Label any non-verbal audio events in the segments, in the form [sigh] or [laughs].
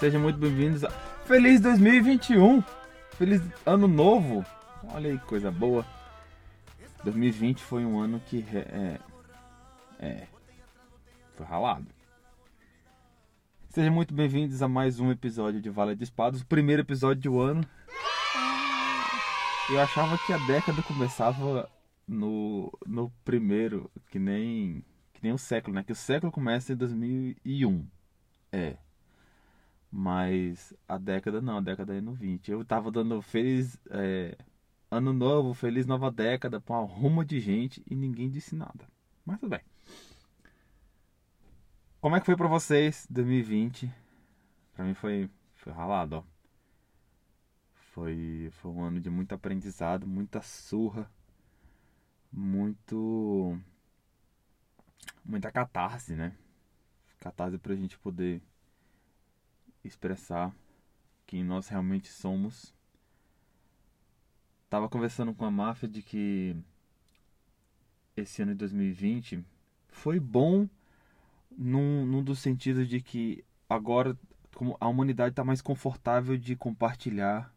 Sejam muito bem-vindos a Feliz 2021! Feliz Ano Novo! Olha aí que coisa boa. 2020 foi um ano que é, é foi ralado. Sejam muito bem-vindos a mais um episódio de Vale de Espadas, o primeiro episódio do ano. Eu achava que a década começava no, no primeiro, que nem, que nem o século, né? Que o século começa em 2001. É. Mas a década não, a década é no 20. Eu tava dando feliz é, ano novo, feliz nova década pra uma ruma de gente e ninguém disse nada. Mas tudo bem. Como é que foi para vocês 2020? Para mim foi foi ralado, ó. Foi foi um ano de muito aprendizado, muita surra, muito muita catarse, né? Catarse pra gente poder expressar quem nós realmente somos. Tava conversando com a máfia de que esse ano de 2020 foi bom num, num dos sentidos de que agora como a humanidade está mais confortável de compartilhar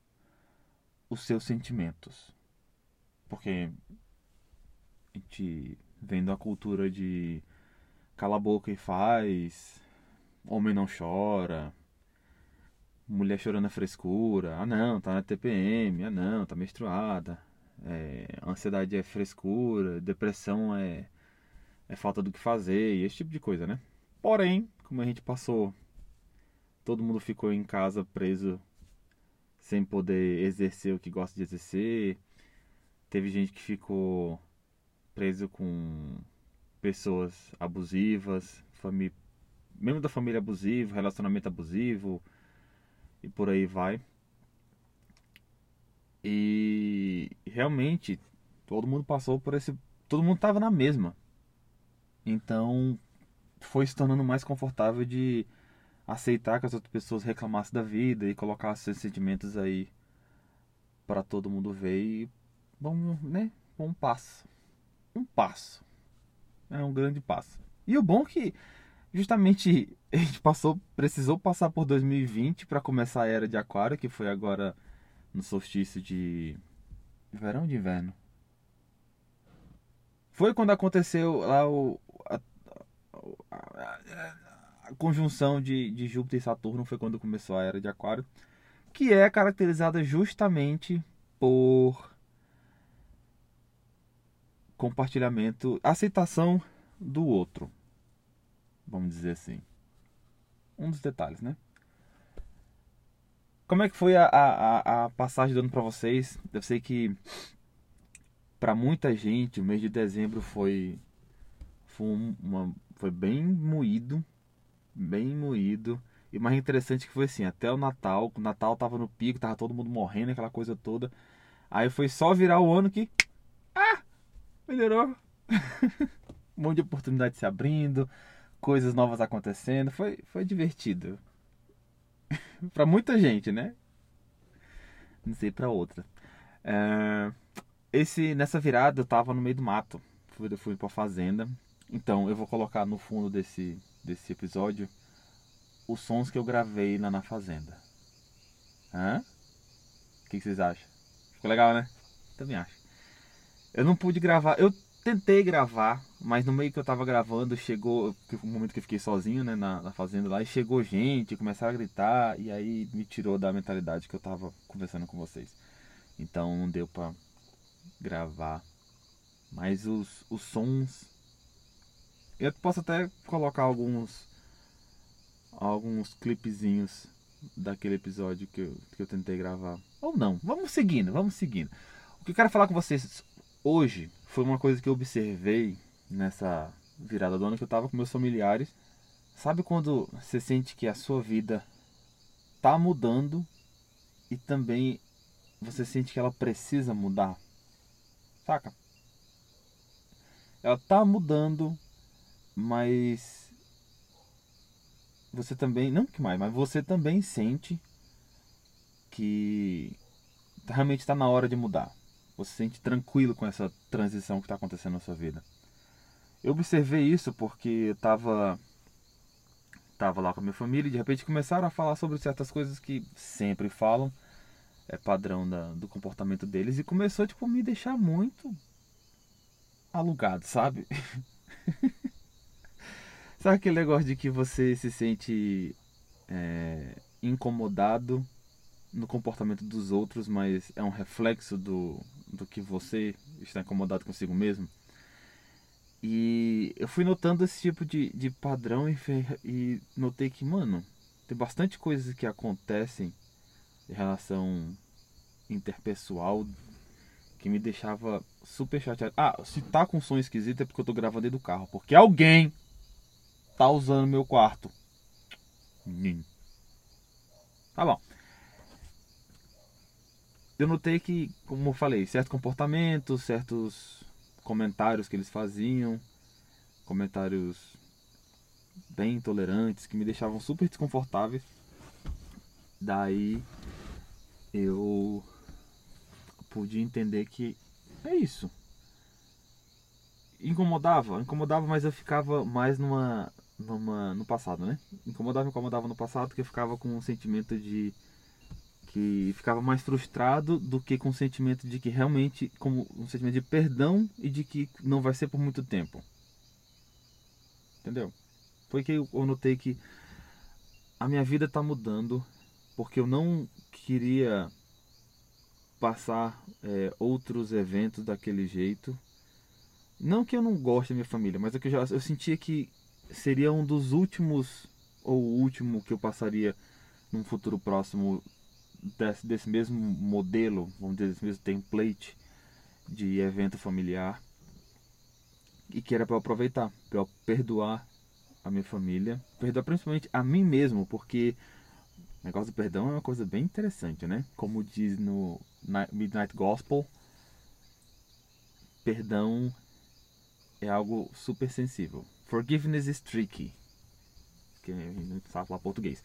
os seus sentimentos. Porque a gente vendo a cultura de cala a boca e faz, homem não chora, mulher chorando a frescura, ah não, tá na TPM, ah não, tá menstruada, é, ansiedade é frescura, depressão é, é falta do que fazer, e esse tipo de coisa, né? Porém, como a gente passou, todo mundo ficou em casa preso sem poder exercer o que gosta de exercer. Teve gente que ficou preso com pessoas abusivas, família, membro da família abusivo, relacionamento abusivo e por aí vai. E realmente todo mundo passou por esse, todo mundo estava na mesma. Então foi se tornando mais confortável de aceitar que as outras pessoas reclamassem da vida e colocar seus sentimentos aí para todo mundo ver e vamos, né? Um passo. Um passo. É um grande passo. E o bom é que justamente [laughs] a gente passou, precisou passar por 2020 para começar a era de aquário, que foi agora no solstício de verão de inverno. Foi quando aconteceu lá o, a conjunção de, de Júpiter e Saturno foi quando começou a era de Aquário, que é caracterizada justamente por compartilhamento, aceitação do outro, vamos dizer assim. Um dos detalhes, né? Como é que foi a, a, a passagem do ano para vocês? Eu sei que para muita gente o mês de dezembro foi foi uma, foi bem moído, bem moído. E mais interessante que foi assim, até o Natal, o Natal tava no pico, tava todo mundo morrendo, aquela coisa toda. Aí foi só virar o ano que. Ah! Melhorou. [laughs] um monte de oportunidade se abrindo, coisas novas acontecendo. Foi, foi divertido. [laughs] para muita gente, né? Não sei para outra. É... Esse, nessa virada eu tava no meio do mato. Fui, fui pra fazenda. Então, eu vou colocar no fundo desse, desse episódio os sons que eu gravei lá na fazenda. Hã? O que, que vocês acham? Ficou legal, né? Também acho. Eu não pude gravar. Eu tentei gravar, mas no meio que eu tava gravando, chegou. Um momento que eu fiquei sozinho, né, na, na, fazenda lá, e chegou gente, começaram a gritar, e aí me tirou da mentalidade que eu tava conversando com vocês. Então não deu pra gravar. Mas os, os sons eu posso até colocar alguns alguns clipezinhos daquele episódio que eu, que eu tentei gravar. Ou não. Vamos seguindo, vamos seguindo. O que eu quero falar com vocês hoje foi uma coisa que eu observei nessa virada do ano que eu tava com meus familiares. Sabe quando você sente que a sua vida tá mudando e também você sente que ela precisa mudar? Saca? Ela tá mudando, mas você também, não que mais, mas você também sente que realmente está na hora de mudar. Você se sente tranquilo com essa transição que está acontecendo na sua vida. Eu observei isso porque estava tava lá com a minha família e de repente começaram a falar sobre certas coisas que sempre falam, é padrão da, do comportamento deles, e começou tipo, a me deixar muito alugado, sabe? [laughs] sabe aquele negócio de que você se sente é, incomodado no comportamento dos outros, mas é um reflexo do, do que você está incomodado consigo mesmo? E eu fui notando esse tipo de, de padrão e, e notei que, mano, tem bastante coisas que acontecem em relação interpessoal que me deixava super chateado. Ah, se tá com som esquisito é porque eu tô gravando dentro do carro. Porque alguém tá usando meu quarto. Tá bom. Eu notei que, como eu falei, certo comportamento, certos comentários que eles faziam, comentários bem intolerantes que me deixavam super desconfortáveis. Daí eu pude entender que é isso. Incomodava, incomodava, mas eu ficava mais numa, numa no passado, né? Incomodava, incomodava no passado que eu ficava com um sentimento de que ficava mais frustrado do que com o sentimento de que realmente, como um sentimento de perdão e de que não vai ser por muito tempo. Entendeu? Foi que eu notei que a minha vida está mudando porque eu não queria passar é, outros eventos daquele jeito. Não que eu não goste da minha família, mas é que eu, já, eu sentia que seria um dos últimos ou o último que eu passaria num futuro próximo desse, desse mesmo modelo, vamos dizer, desse mesmo template de evento familiar e que era para aproveitar, para perdoar a minha família, perdoar principalmente a mim mesmo, porque o negócio do perdão é uma coisa bem interessante, né? Como diz no Midnight Gospel, perdão é algo super sensível. Forgiveness is tricky. Que não sabe falar português.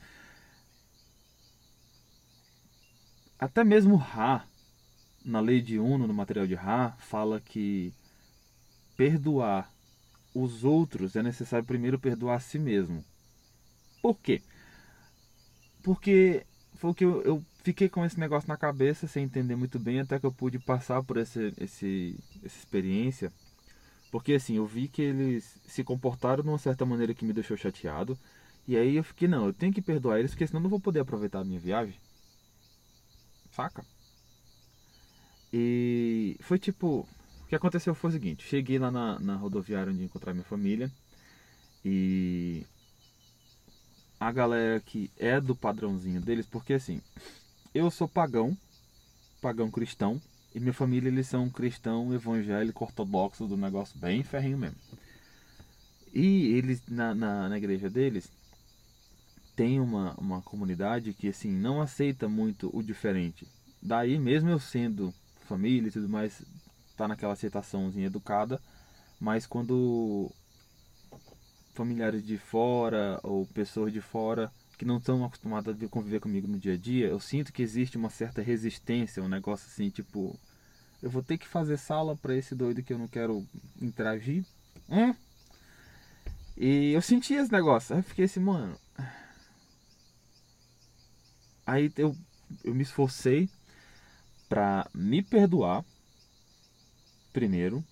Até mesmo Ra, na lei de Uno, no material de Ra, fala que perdoar os outros é necessário primeiro perdoar a si mesmo. Por quê? Porque foi que eu, eu, fiquei com esse negócio na cabeça sem entender muito bem até que eu pude passar por esse, esse, essa experiência. Porque assim, eu vi que eles se comportaram de uma certa maneira que me deixou chateado. E aí eu fiquei, não, eu tenho que perdoar eles, porque senão eu não vou poder aproveitar a minha viagem. Saca? E foi tipo. O que aconteceu foi o seguinte: cheguei lá na, na rodoviária onde encontrar minha família. E. A galera que é do padrãozinho deles, porque assim. Eu sou pagão, pagão cristão. E minha família, eles são cristão evangélico ortodoxo do negócio bem ferrinho mesmo. E eles, na, na, na igreja deles, tem uma, uma comunidade que assim não aceita muito o diferente. Daí mesmo eu sendo família e tudo mais, tá naquela aceitaçãozinha educada, mas quando familiares de fora ou pessoas de fora que não estão acostumadas a conviver comigo no dia a dia, eu sinto que existe uma certa resistência, um negócio assim, tipo, eu vou ter que fazer sala para esse doido que eu não quero interagir. Hum? E eu senti esse negócio. Eu fiquei assim, mano, Aí eu, eu me esforcei para me perdoar primeiro.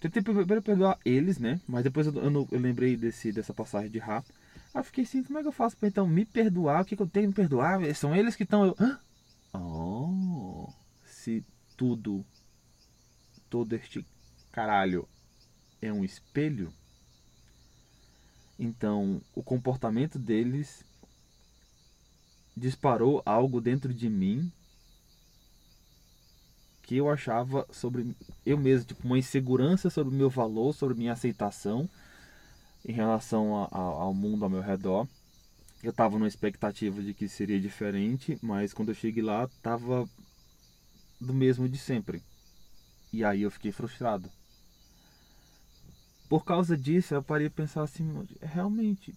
Tentei primeiro perdoar eles, né? Mas depois eu, eu, eu lembrei desse, dessa passagem de Rá. Aí eu fiquei assim, como é que eu faço para então me perdoar? O que, que eu tenho que me perdoar? São eles que estão. Eu... Oh, se tudo, todo este caralho é um espelho, então o comportamento deles disparou algo dentro de mim que eu achava sobre eu mesmo, tipo uma insegurança sobre o meu valor, sobre minha aceitação em relação a, a, ao mundo ao meu redor. Eu estava numa expectativa de que seria diferente, mas quando eu cheguei lá, estava do mesmo de sempre. E aí eu fiquei frustrado. Por causa disso, eu parei a pensar assim, realmente,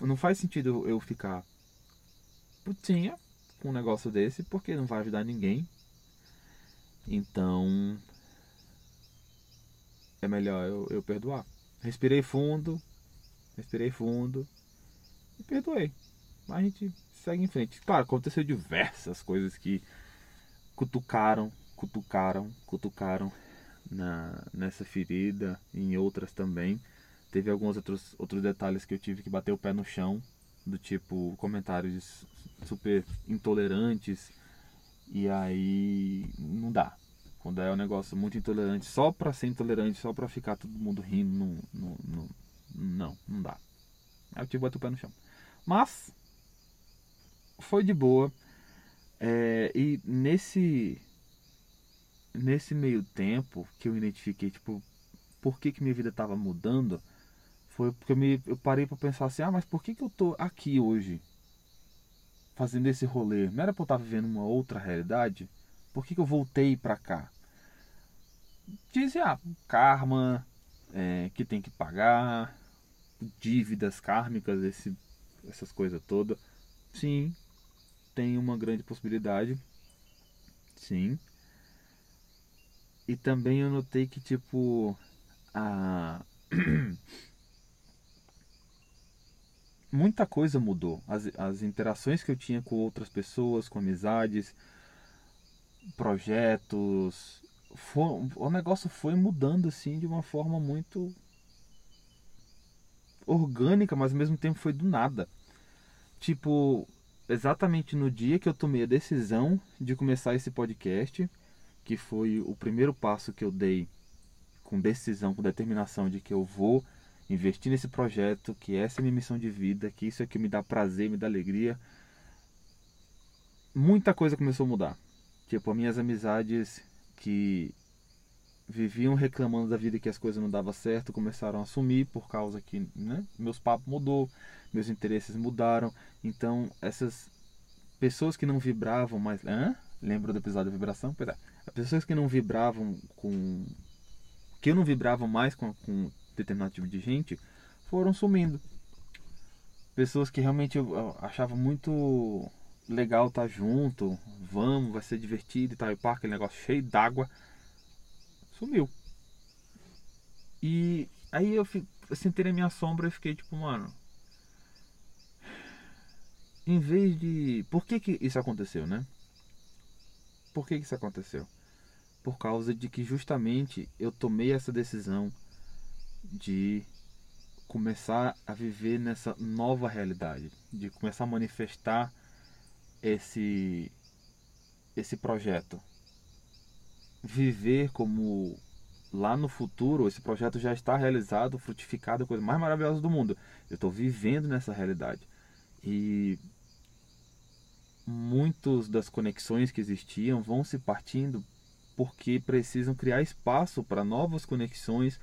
não faz sentido eu ficar putinha com um negócio desse, porque não vai ajudar ninguém. Então é melhor eu, eu perdoar. Respirei fundo, respirei fundo E perdoei. Mas a gente segue em frente. Claro, aconteceu diversas coisas que cutucaram, cutucaram, cutucaram na, nessa ferida e em outras também. Teve alguns outros, outros detalhes que eu tive que bater o pé no chão, do tipo comentários super intolerantes. E aí não dá. Quando é um negócio muito intolerante, só pra ser intolerante, só pra ficar todo mundo rindo, não, não, não, não, não dá. Eu tive bater o pé no chão. Mas foi de boa. É, e nesse nesse meio tempo que eu identifiquei, tipo, por que, que minha vida estava mudando, foi porque eu, me, eu parei para pensar assim, ah, mas por que, que eu tô aqui hoje? Fazendo esse rolê? Não era pra eu estar vivendo uma outra realidade? Por que, que eu voltei para cá? Dizem, ah, karma, é, que tem que pagar, dívidas kármicas, esse, essas coisas todas. Sim, tem uma grande possibilidade. Sim. E também eu notei que, tipo, a. [clears throat] Muita coisa mudou. As, as interações que eu tinha com outras pessoas, com amizades, projetos. Foi, o negócio foi mudando assim de uma forma muito orgânica, mas ao mesmo tempo foi do nada. Tipo, exatamente no dia que eu tomei a decisão de começar esse podcast, que foi o primeiro passo que eu dei com decisão, com determinação de que eu vou investir nesse projeto, que essa é minha missão de vida, que isso é que me dá prazer, me dá alegria. Muita coisa começou a mudar. Tipo, as minhas amizades que viviam reclamando da vida que as coisas não davam certo, começaram a sumir por causa que né, meus papos mudou, meus interesses mudaram. Então, essas pessoas que não vibravam mais. Hã? Lembra do episódio da vibração? Pera. As pessoas que não vibravam com. que eu não vibrava mais com, com determinado tipo de gente foram sumindo. Pessoas que realmente eu achava muito legal estar junto, vamos, vai ser divertido e tal, e pá, aquele negócio cheio d'água, sumiu. E aí eu, eu sentei na minha sombra e fiquei tipo, mano, em vez de. Por que, que isso aconteceu, né? Por que, que isso aconteceu? Por causa de que justamente eu tomei essa decisão de começar a viver nessa nova realidade, de começar a manifestar esse esse projeto. Viver como lá no futuro esse projeto já está realizado, frutificado, a coisa mais maravilhosa do mundo. Eu estou vivendo nessa realidade. E muitas das conexões que existiam vão se partindo porque precisam criar espaço para novas conexões,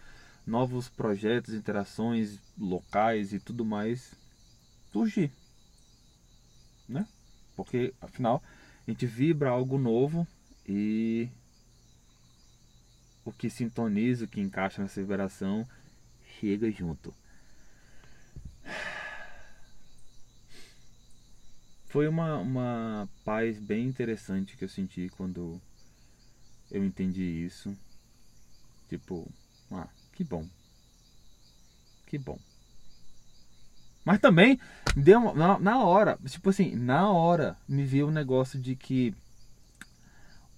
novos projetos, interações locais e tudo mais surgir, né? Porque afinal a gente vibra algo novo e o que sintoniza, o que encaixa nessa vibração chega junto. Foi uma, uma paz bem interessante que eu senti quando eu entendi isso. Tipo, ah, que bom. Que bom. Mas também deu na, na hora, tipo assim, na hora me veio o um negócio de que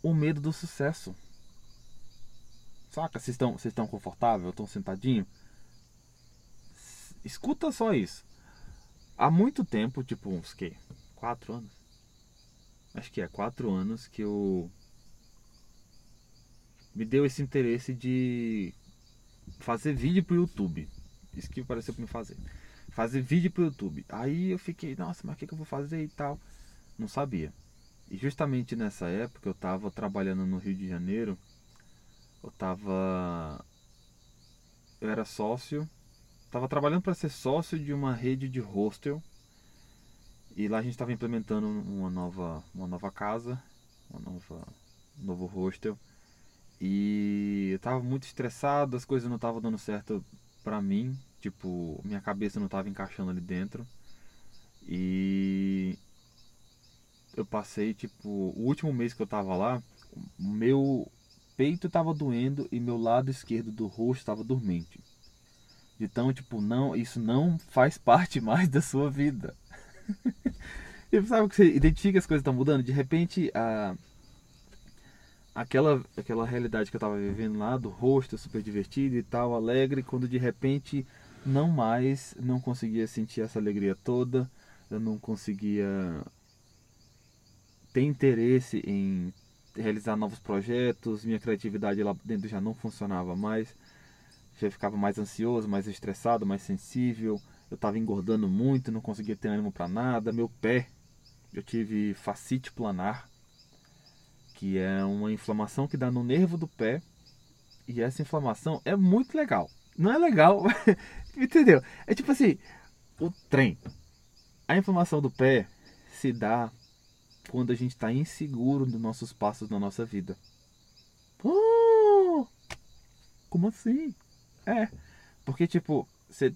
o medo do sucesso. Saca? Vocês estão vocês estão confortável, estão sentadinho? Escuta só isso. Há muito tempo, tipo uns que quatro anos. Acho que é quatro anos que eu me deu esse interesse de fazer vídeo pro YouTube. Isso que pareceu para me fazer. Fazer vídeo pro YouTube. Aí eu fiquei, nossa, mas o que, que eu vou fazer e tal? Não sabia. E justamente nessa época eu estava trabalhando no Rio de Janeiro. Eu estava eu era sócio, estava trabalhando para ser sócio de uma rede de hostel e lá a gente estava implementando uma nova, uma nova casa, uma nova, um novo hostel. E eu estava muito estressado, as coisas não estavam dando certo para mim, tipo, minha cabeça não estava encaixando ali dentro. E eu passei, tipo, o último mês que eu estava lá, meu peito estava doendo e meu lado esquerdo do rosto estava dormente. Então, tipo, não, isso não faz [laughs] parte mais da sua vida. [laughs] e sabe que você identifica as coisas estão mudando? De repente, a aquela aquela realidade que eu estava vivendo lá do rosto super divertido e tal, alegre, quando de repente não mais, não conseguia sentir essa alegria toda, eu não conseguia ter interesse em realizar novos projetos, minha criatividade lá dentro já não funcionava mais, já ficava mais ansioso, mais estressado, mais sensível, eu estava engordando muito, não conseguia ter ânimo para nada, meu pé, eu tive fascite planar, que é uma inflamação que dá no nervo do pé, e essa inflamação é muito legal. Não é legal, [laughs] entendeu? É tipo assim, o trem. A inflamação do pé se dá quando a gente está inseguro dos nossos passos na nossa vida. Oh, como assim? É, porque tipo, você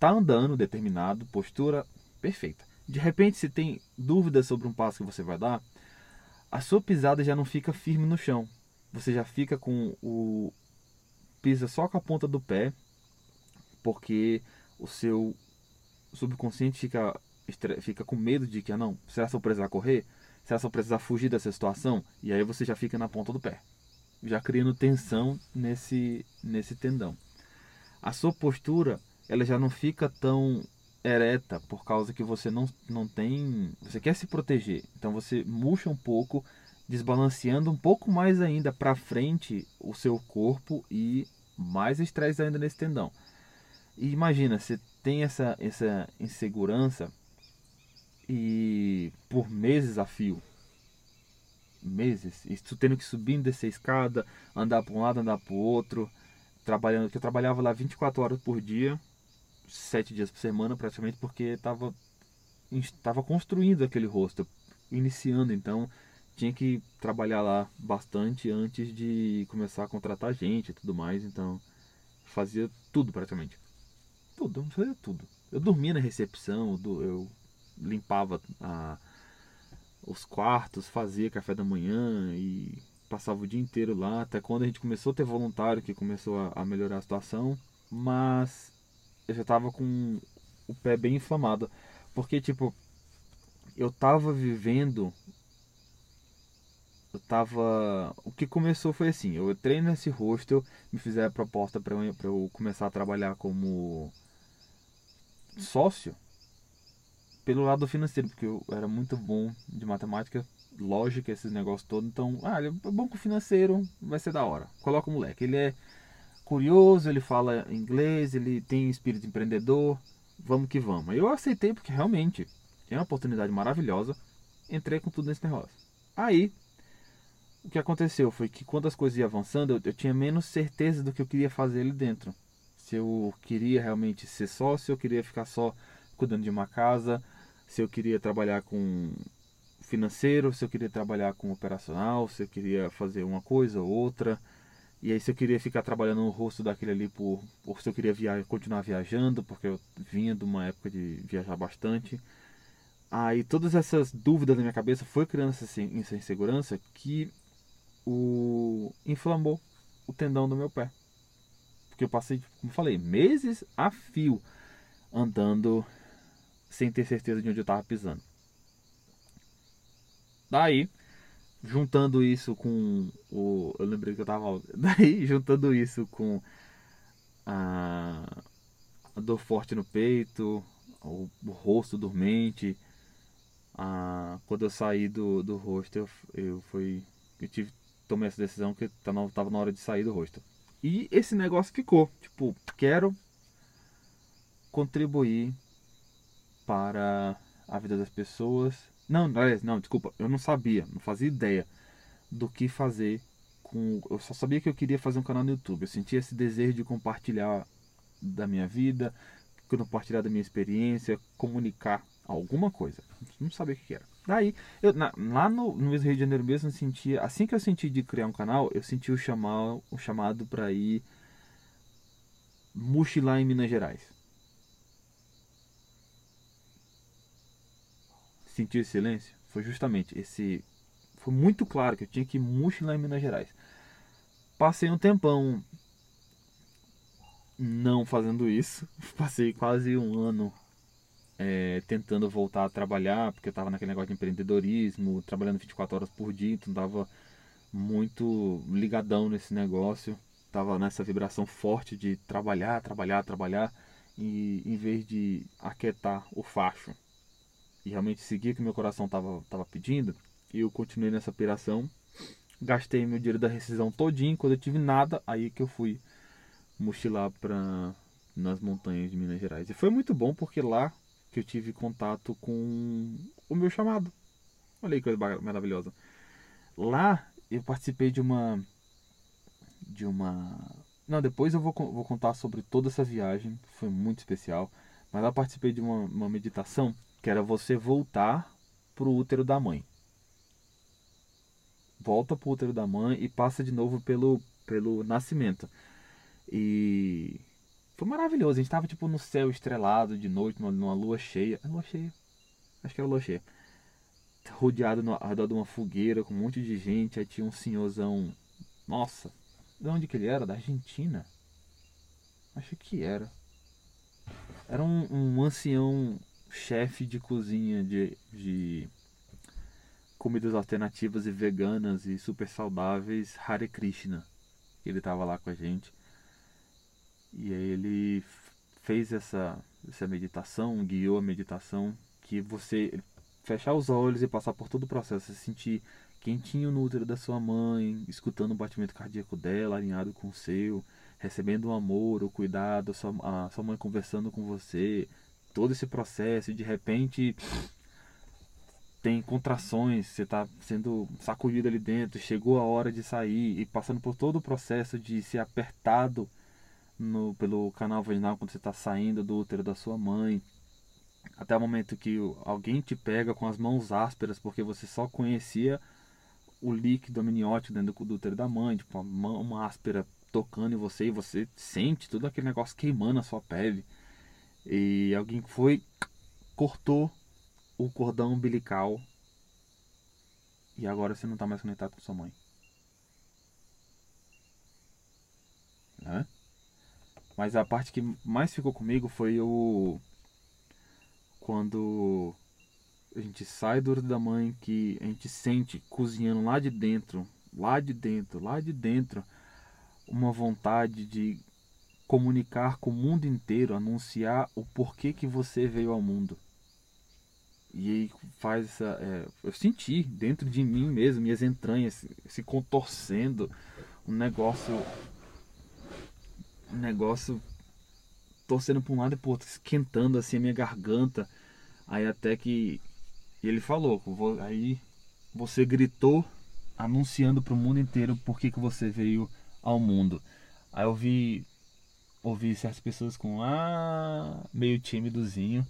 tá andando determinado, postura perfeita. De repente, se tem dúvidas sobre um passo que você vai dar, a sua pisada já não fica firme no chão. Você já fica com o pisa só com a ponta do pé, porque o seu subconsciente fica fica com medo de que, ah, não, será que eu precisar correr? Será que eu precisar fugir dessa situação? E aí você já fica na ponta do pé, já criando tensão nesse, nesse tendão. A sua postura, ela já não fica tão ereta por causa que você não, não tem. Você quer se proteger. Então você murcha um pouco, desbalanceando um pouco mais ainda para frente o seu corpo e mais estresse ainda nesse tendão. E imagina, você tem essa, essa insegurança e por meses a fio. Meses. Isso tendo que subir e descer a escada, andar para um lado, andar para o outro. Trabalhando, que eu trabalhava lá 24 horas por dia, 7 dias por semana praticamente, porque estava estava construindo aquele rosto, iniciando, então tinha que trabalhar lá bastante antes de começar a contratar gente e tudo mais, então fazia tudo praticamente. Tudo, fazia tudo. Eu dormia na recepção, eu limpava a, os quartos, fazia café da manhã e passava o dia inteiro lá, até quando a gente começou a ter voluntário que começou a, a melhorar a situação, mas eu já tava com o pé bem inflamado, porque tipo, eu tava vivendo eu tava. O que começou foi assim: eu entrei nesse hostel, me fizeram a proposta para eu, eu começar a trabalhar como sócio pelo lado financeiro, porque eu era muito bom de matemática, lógica, esses negócios todos. Então, ah, ele é bom com financeiro, vai ser da hora. Coloca o moleque. Ele é curioso, ele fala inglês, ele tem espírito empreendedor. Vamos que vamos. Eu aceitei porque realmente é uma oportunidade maravilhosa. Entrei com tudo nesse negócio. Aí, o que aconteceu foi que quando as coisas iam avançando, eu, eu tinha menos certeza do que eu queria fazer ali dentro. Se eu queria realmente ser sócio, se eu queria ficar só cuidando de uma casa, se eu queria trabalhar com financeiro, se eu queria trabalhar com operacional, se eu queria fazer uma coisa ou outra. E aí se eu queria ficar trabalhando no rosto daquele ali por, se eu queria via, continuar viajando, porque eu vinha de uma época de viajar bastante. Aí todas essas dúvidas na minha cabeça foi criando essa, essa insegurança que o inflamou o tendão do meu pé. Porque eu passei, como falei, meses a fio andando sem ter certeza de onde eu estava pisando. Daí, juntando isso com o. Eu lembrei que eu tava. [laughs] Daí, juntando isso com a, a dor forte no peito, o, o rosto dormente. A, quando eu saí do, do rosto, eu, eu fui. Eu tive, tomei essa decisão que tá na hora de sair do rosto. E esse negócio ficou. Tipo, quero contribuir para a vida das pessoas. Não, não, desculpa, eu não sabia, não fazia ideia do que fazer com. Eu só sabia que eu queria fazer um canal no YouTube. Eu sentia esse desejo de compartilhar da minha vida, compartilhar da minha experiência, comunicar alguma coisa. Não sabia o que era. Daí, eu, na, lá no, no Rio de Janeiro mesmo, eu sentia, assim que eu senti de criar um canal, eu senti o, chamar, o chamado para ir mochilar em Minas Gerais. Sentiu esse silêncio foi justamente esse. Foi muito claro que eu tinha que ir lá em Minas Gerais. Passei um tempão não fazendo isso. [laughs] Passei quase um ano é, tentando voltar a trabalhar, porque eu estava naquele negócio de empreendedorismo, trabalhando 24 horas por dia, então estava muito ligadão nesse negócio. Tava nessa vibração forte de trabalhar, trabalhar, trabalhar, e em vez de aquietar o facho e realmente seguir o que meu coração estava tava pedindo, eu continuei nessa piração. Gastei meu dinheiro da rescisão todinho, quando eu tive nada, aí que eu fui mochilar para nas montanhas de Minas Gerais. E foi muito bom porque lá que eu tive contato com o meu chamado. Olha aí que coisa maravilhosa. Lá eu participei de uma de uma não depois eu vou, vou contar sobre toda essa viagem foi muito especial mas lá participei de uma, uma meditação que era você voltar pro útero da mãe volta pro útero da mãe e passa de novo pelo pelo nascimento e foi maravilhoso. A gente tava tipo no céu estrelado de noite, numa, numa lua cheia. É lua cheia? Acho que era lua cheia. Rodeado no, ao redor de uma fogueira com um monte de gente. Aí tinha um senhorzão. Nossa, de onde que ele era? Da Argentina? Acho que era. Era um, um ancião chefe de cozinha de, de comidas alternativas e veganas e super saudáveis, Hare Krishna. Ele tava lá com a gente. E aí ele fez essa, essa meditação, guiou a meditação, que você fechar os olhos e passar por todo o processo, sentir quentinho no útero da sua mãe, escutando o batimento cardíaco dela, alinhado com o seu, recebendo o amor, o cuidado, a sua, a sua mãe conversando com você, todo esse processo, e de repente tem contrações, você está sendo sacudido ali dentro, chegou a hora de sair e passando por todo o processo de ser apertado no, pelo canal vaginal quando você está saindo do útero da sua mãe, até o momento que alguém te pega com as mãos ásperas porque você só conhecia o líquido amniótico dentro do útero da mãe, tipo uma mão áspera tocando em você e você sente todo aquele negócio queimando a sua pele. E alguém foi, cortou o cordão umbilical e agora você não está mais conectado com sua mãe. Né? Mas a parte que mais ficou comigo foi o. Quando a gente sai do da mãe, que a gente sente cozinhando lá de dentro, lá de dentro, lá de dentro, uma vontade de comunicar com o mundo inteiro, anunciar o porquê que você veio ao mundo. E aí faz essa. É, eu senti dentro de mim mesmo, minhas entranhas se contorcendo, um negócio um negócio torcendo para um lado e para outro, esquentando assim a minha garganta. Aí até que ele falou, aí você gritou anunciando para o mundo inteiro por que, que você veio ao mundo. Aí eu vi ouvi certas pessoas com ah meio tímidozinho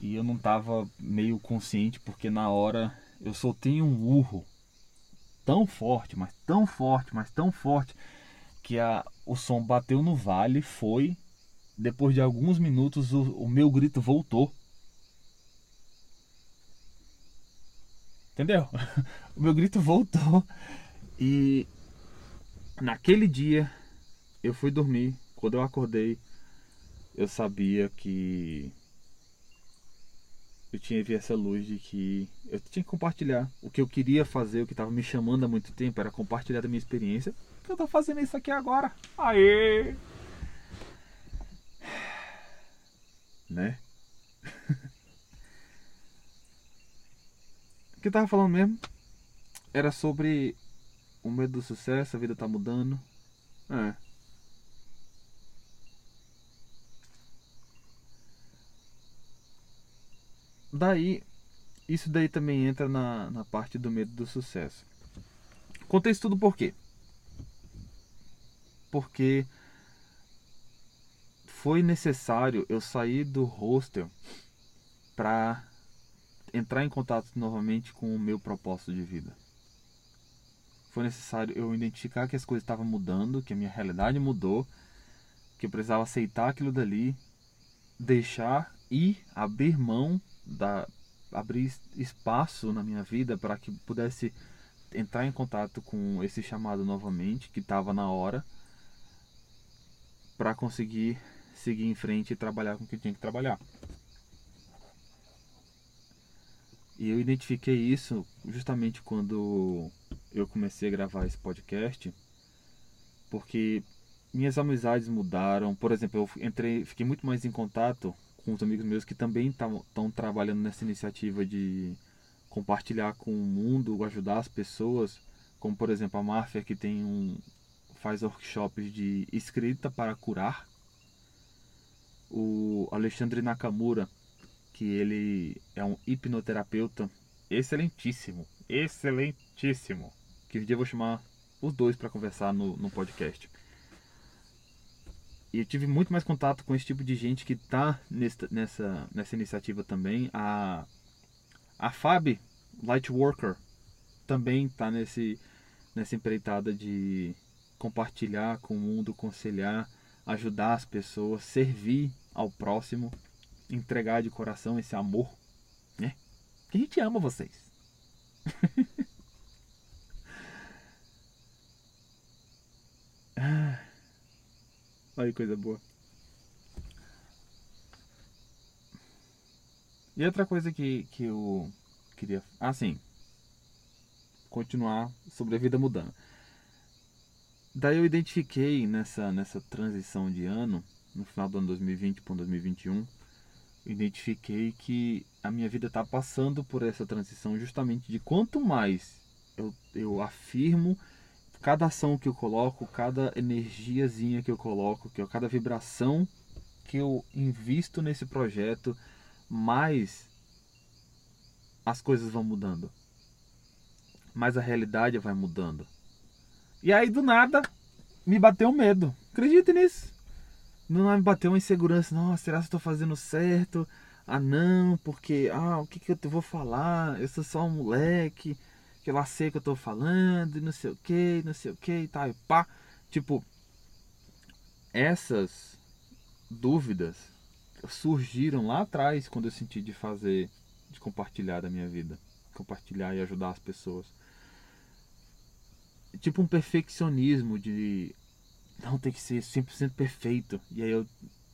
e eu não tava meio consciente porque na hora eu soltei um urro tão forte, mas tão forte, mas tão forte que a, o som bateu no vale, foi. Depois de alguns minutos, o, o meu grito voltou. Entendeu? [laughs] o meu grito voltou. E naquele dia eu fui dormir. Quando eu acordei, eu sabia que eu tinha vi essa luz de que eu tinha que compartilhar o que eu queria fazer, o que estava me chamando há muito tempo era compartilhar da minha experiência eu tô fazendo isso aqui agora. Aê! Né? [laughs] o que eu tava falando mesmo? Era sobre o medo do sucesso, a vida tá mudando. É. Daí, isso daí também entra na, na parte do medo do sucesso. Contei isso tudo por quê? porque foi necessário eu sair do hostel para entrar em contato novamente com o meu propósito de vida. Foi necessário eu identificar que as coisas estavam mudando, que a minha realidade mudou, que eu precisava aceitar aquilo dali, deixar e abrir mão da abrir espaço na minha vida para que pudesse entrar em contato com esse chamado novamente, que estava na hora para conseguir seguir em frente e trabalhar com o que tinha que trabalhar. E eu identifiquei isso justamente quando eu comecei a gravar esse podcast, porque minhas amizades mudaram. Por exemplo, eu entrei, fiquei muito mais em contato com os amigos meus que também estão trabalhando nessa iniciativa de compartilhar com o mundo, ajudar as pessoas, como por exemplo a Máfia que tem um faz workshops de escrita para curar. O Alexandre Nakamura, que ele é um hipnoterapeuta excelentíssimo, excelentíssimo. Que um dia eu vou chamar os dois para conversar no, no podcast. E eu tive muito mais contato com esse tipo de gente que está nessa, nessa iniciativa também. A, a Fab Lightworker também está nessa empreitada de compartilhar com o mundo, aconselhar, ajudar as pessoas, servir ao próximo, entregar de coração esse amor, né? Que a gente ama vocês. [laughs] Olha que coisa boa. E outra coisa que, que eu queria. Ah, sim. Continuar sobre a vida mudando. Daí eu identifiquei nessa, nessa transição de ano, no final do ano 2020 para 2021, identifiquei que a minha vida está passando por essa transição justamente de quanto mais eu, eu afirmo cada ação que eu coloco, cada energiazinha que eu coloco, que eu, cada vibração que eu invisto nesse projeto, mais as coisas vão mudando. Mais a realidade vai mudando. E aí do nada me bateu um medo. Acredite nisso. Não me bateu uma insegurança. Nossa, será que estou fazendo certo? Ah não, porque ah, o que, que eu vou falar? Eu sou só um moleque que lá sei que eu tô falando, não sei o que, não sei o que e tal, e pá. Tipo, essas dúvidas surgiram lá atrás quando eu senti de fazer, de compartilhar da minha vida, compartilhar e ajudar as pessoas. Tipo um perfeccionismo de não tem que ser 100% perfeito. E aí eu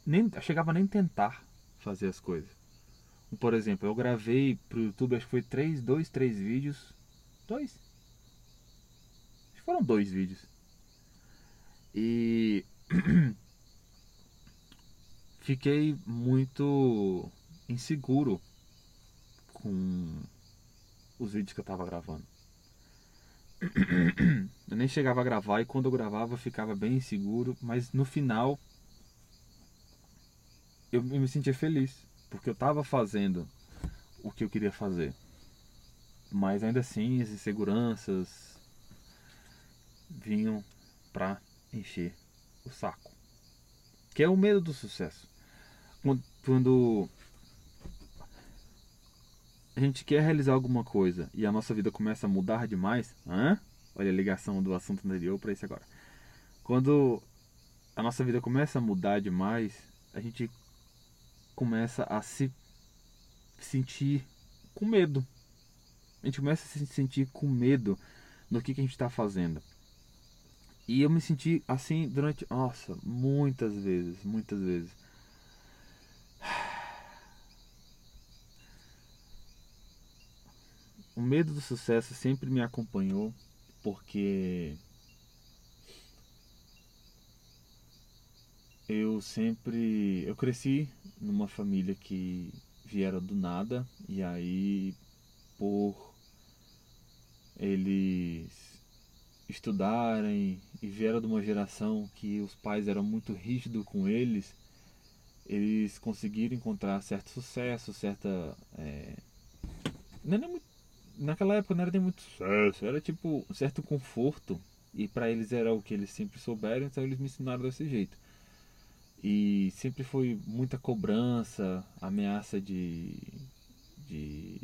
nem eu chegava nem tentar fazer as coisas. Por exemplo, eu gravei pro YouTube, acho que foi três, dois, três vídeos Dois. Acho que foram dois vídeos. E [clears throat] fiquei muito inseguro com os vídeos que eu tava gravando. [clears throat] Eu nem chegava a gravar e quando eu gravava eu ficava bem inseguro, mas no final eu me sentia feliz, porque eu tava fazendo o que eu queria fazer. Mas ainda assim as inseguranças vinham para encher o saco. Que é o medo do sucesso. Quando a gente quer realizar alguma coisa e a nossa vida começa a mudar demais, hã? olha a ligação do assunto anterior para esse agora. Quando a nossa vida começa a mudar demais, a gente começa a se sentir com medo a gente começa a se sentir com medo do que, que a gente está fazendo. E eu me senti assim durante, nossa, muitas vezes, muitas vezes. O medo do sucesso sempre me acompanhou porque eu sempre eu cresci numa família que vieram do nada e aí por eles estudarem e vieram de uma geração que os pais eram muito rígidos com eles, eles conseguiram encontrar certo sucesso, certa. É, era muito, naquela época não era nem muito sucesso, era tipo um certo conforto. E para eles era o que eles sempre souberam, então eles me ensinaram desse jeito. E sempre foi muita cobrança, ameaça de, de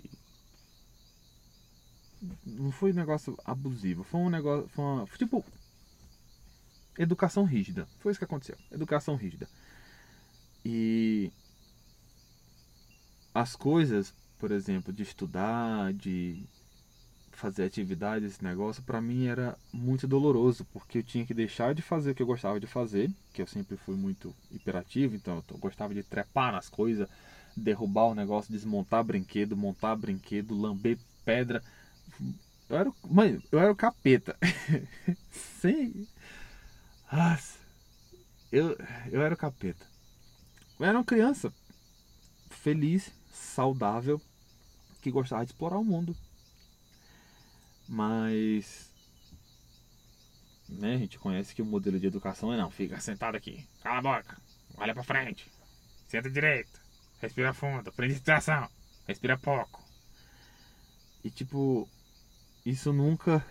não foi um negócio abusivo, foi um negócio. Foi uma, tipo. Educação rígida. Foi isso que aconteceu. Educação rígida. E. As coisas, por exemplo, de estudar, de fazer atividade, esse negócio, para mim era muito doloroso, porque eu tinha que deixar de fazer o que eu gostava de fazer, que eu sempre fui muito hiperativo, então eu gostava de trepar nas coisas, derrubar o negócio, desmontar brinquedo, montar brinquedo, lamber pedra. Eu era, mãe, eu era o capeta. [laughs] Sim. Nossa. Eu, eu era o capeta. Eu era uma criança feliz, saudável, que gostava de explorar o mundo. Mas né, a gente conhece que o modelo de educação é não, fica sentado aqui, cala a boca, olha para frente, senta direito, respira fundo, prende situação, respira pouco. E tipo, isso nunca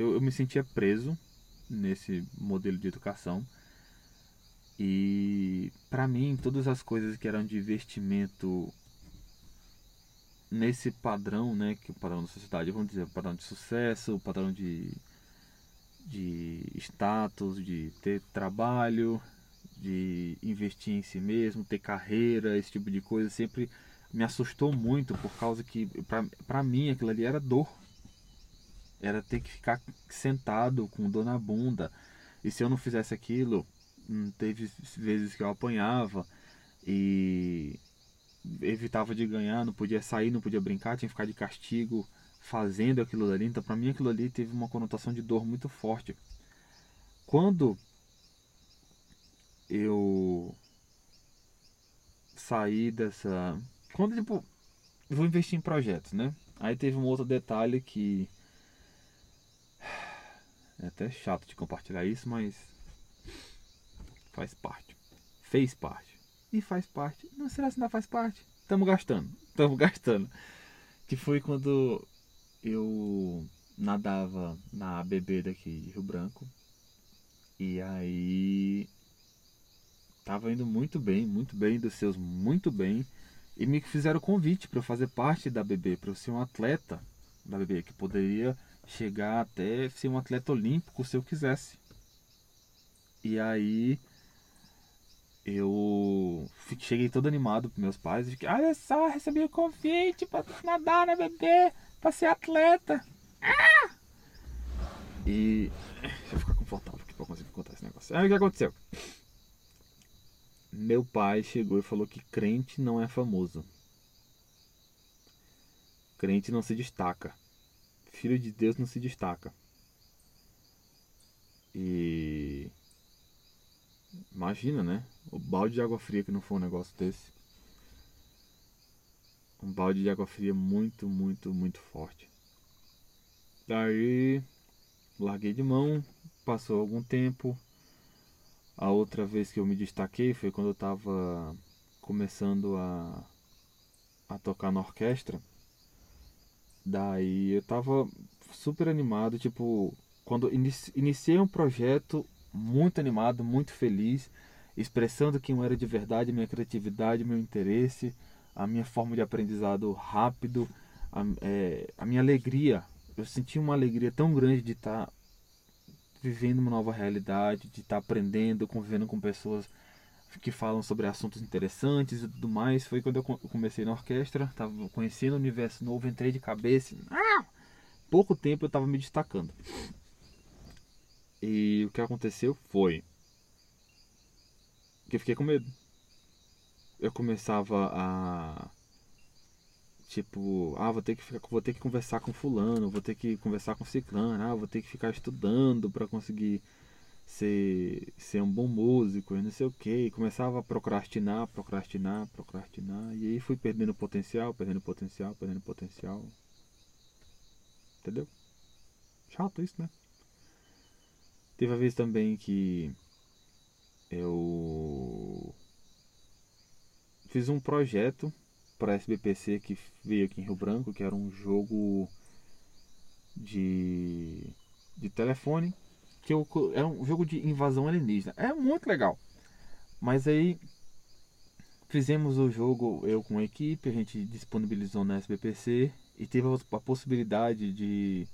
eu, eu me sentia preso nesse modelo de educação. E para mim, todas as coisas que eram de investimento nesse padrão, né, que é o padrão da sociedade, vamos dizer, o padrão de sucesso, o padrão de, de status, de ter trabalho, de investir em si mesmo, ter carreira, esse tipo de coisa, sempre me assustou muito por causa que para mim aquilo ali era dor. Era ter que ficar sentado com dor na bunda. E se eu não fizesse aquilo, hum, teve vezes que eu apanhava e evitava de ganhar, não podia sair, não podia brincar, tinha que ficar de castigo fazendo aquilo ali. Então, para mim, aquilo ali teve uma conotação de dor muito forte. Quando eu saí dessa. Quando, tipo, vou investir em projetos, né? Aí teve um outro detalhe que. É até chato de compartilhar isso, mas. Faz parte. Fez parte e faz parte. Não será que ainda faz parte? Estamos gastando, [laughs] estamos gastando. Que foi quando eu nadava na ABB daqui de Rio Branco. E aí tava indo muito bem, muito bem dos seus, muito bem. E me fizeram convite para eu fazer parte da BB, para eu ser um atleta da BB, que poderia chegar até ser um atleta olímpico se eu quisesse. E aí eu cheguei todo animado pros meus pais. Fiquei, olha só, recebi o um convite pra nadar na bebê, pra ser atleta. Ah! E. Deixa eu ficar confortável aqui pra conseguir contar esse negócio. Aí o que aconteceu? Meu pai chegou e falou que crente não é famoso. Crente não se destaca. Filho de Deus não se destaca. E Imagina, né? O balde de água fria que não foi um negócio desse. Um balde de água fria muito, muito, muito forte. Daí larguei de mão, passou algum tempo. A outra vez que eu me destaquei foi quando eu estava começando a, a tocar na orquestra. Daí eu tava super animado, tipo, quando iniciei um projeto, muito animado, muito feliz, expressando quem eu era de verdade, minha criatividade, meu interesse, a minha forma de aprendizado rápido, a, é, a minha alegria. Eu senti uma alegria tão grande de estar tá vivendo uma nova realidade, de estar tá aprendendo, convivendo com pessoas que falam sobre assuntos interessantes e tudo mais. Foi quando eu comecei na orquestra, estava conhecendo o universo novo, entrei de cabeça. Ah! Pouco tempo eu estava me destacando. E o que aconteceu foi que eu fiquei com medo. Eu começava a tipo, ah, vou ter que ficar, vou ter que conversar com fulano, vou ter que conversar com ciclano, ah, vou ter que ficar estudando para conseguir ser, ser um bom músico, não sei o que. Começava a procrastinar, procrastinar, procrastinar, e aí fui perdendo potencial, perdendo potencial, perdendo potencial. Entendeu? Chato isso, né? Teve a vez também que eu fiz um projeto para SBPC que veio aqui em Rio Branco, que era um jogo de, de telefone, que eu, era um jogo de invasão alienígena. É muito legal. Mas aí fizemos o jogo eu com a equipe, a gente disponibilizou na SBPC e teve a possibilidade de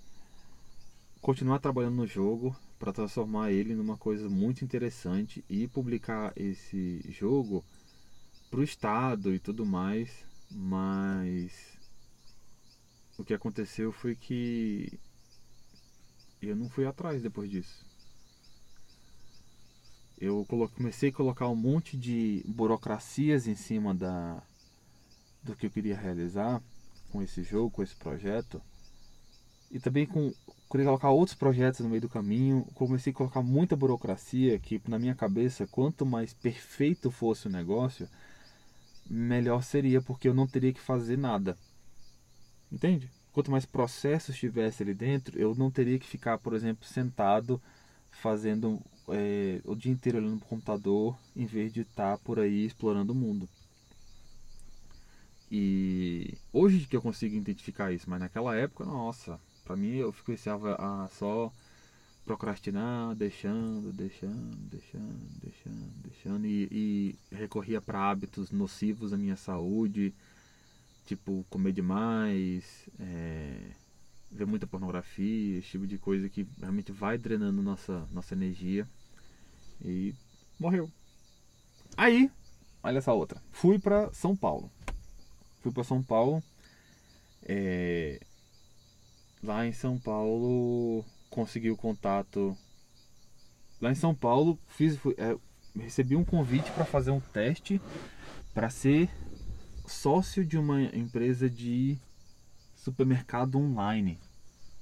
continuar trabalhando no jogo para transformar ele numa coisa muito interessante e publicar esse jogo para o estado e tudo mais, mas o que aconteceu foi que eu não fui atrás depois disso. Eu comecei a colocar um monte de burocracias em cima da do que eu queria realizar com esse jogo, com esse projeto. E também com queria colocar outros projetos no meio do caminho. Comecei a colocar muita burocracia que na minha cabeça, quanto mais perfeito fosse o negócio, melhor seria, porque eu não teria que fazer nada. Entende? Quanto mais processos tivesse ali dentro, eu não teria que ficar, por exemplo, sentado fazendo é, o dia inteiro olhando para o computador em vez de estar tá por aí explorando o mundo. E hoje que eu consigo identificar isso, mas naquela época, nossa, para mim eu ficava a só procrastinar, deixando, deixando, deixando, deixando, deixando e, e recorria para hábitos nocivos à minha saúde tipo comer demais, é, ver muita pornografia, esse tipo de coisa que realmente vai drenando nossa, nossa energia. E morreu. Aí, olha essa outra. Fui para São Paulo. Fui para São Paulo. É, lá em São Paulo consegui o contato. Lá em São Paulo fiz, fui, é, recebi um convite para fazer um teste para ser sócio de uma empresa de supermercado online.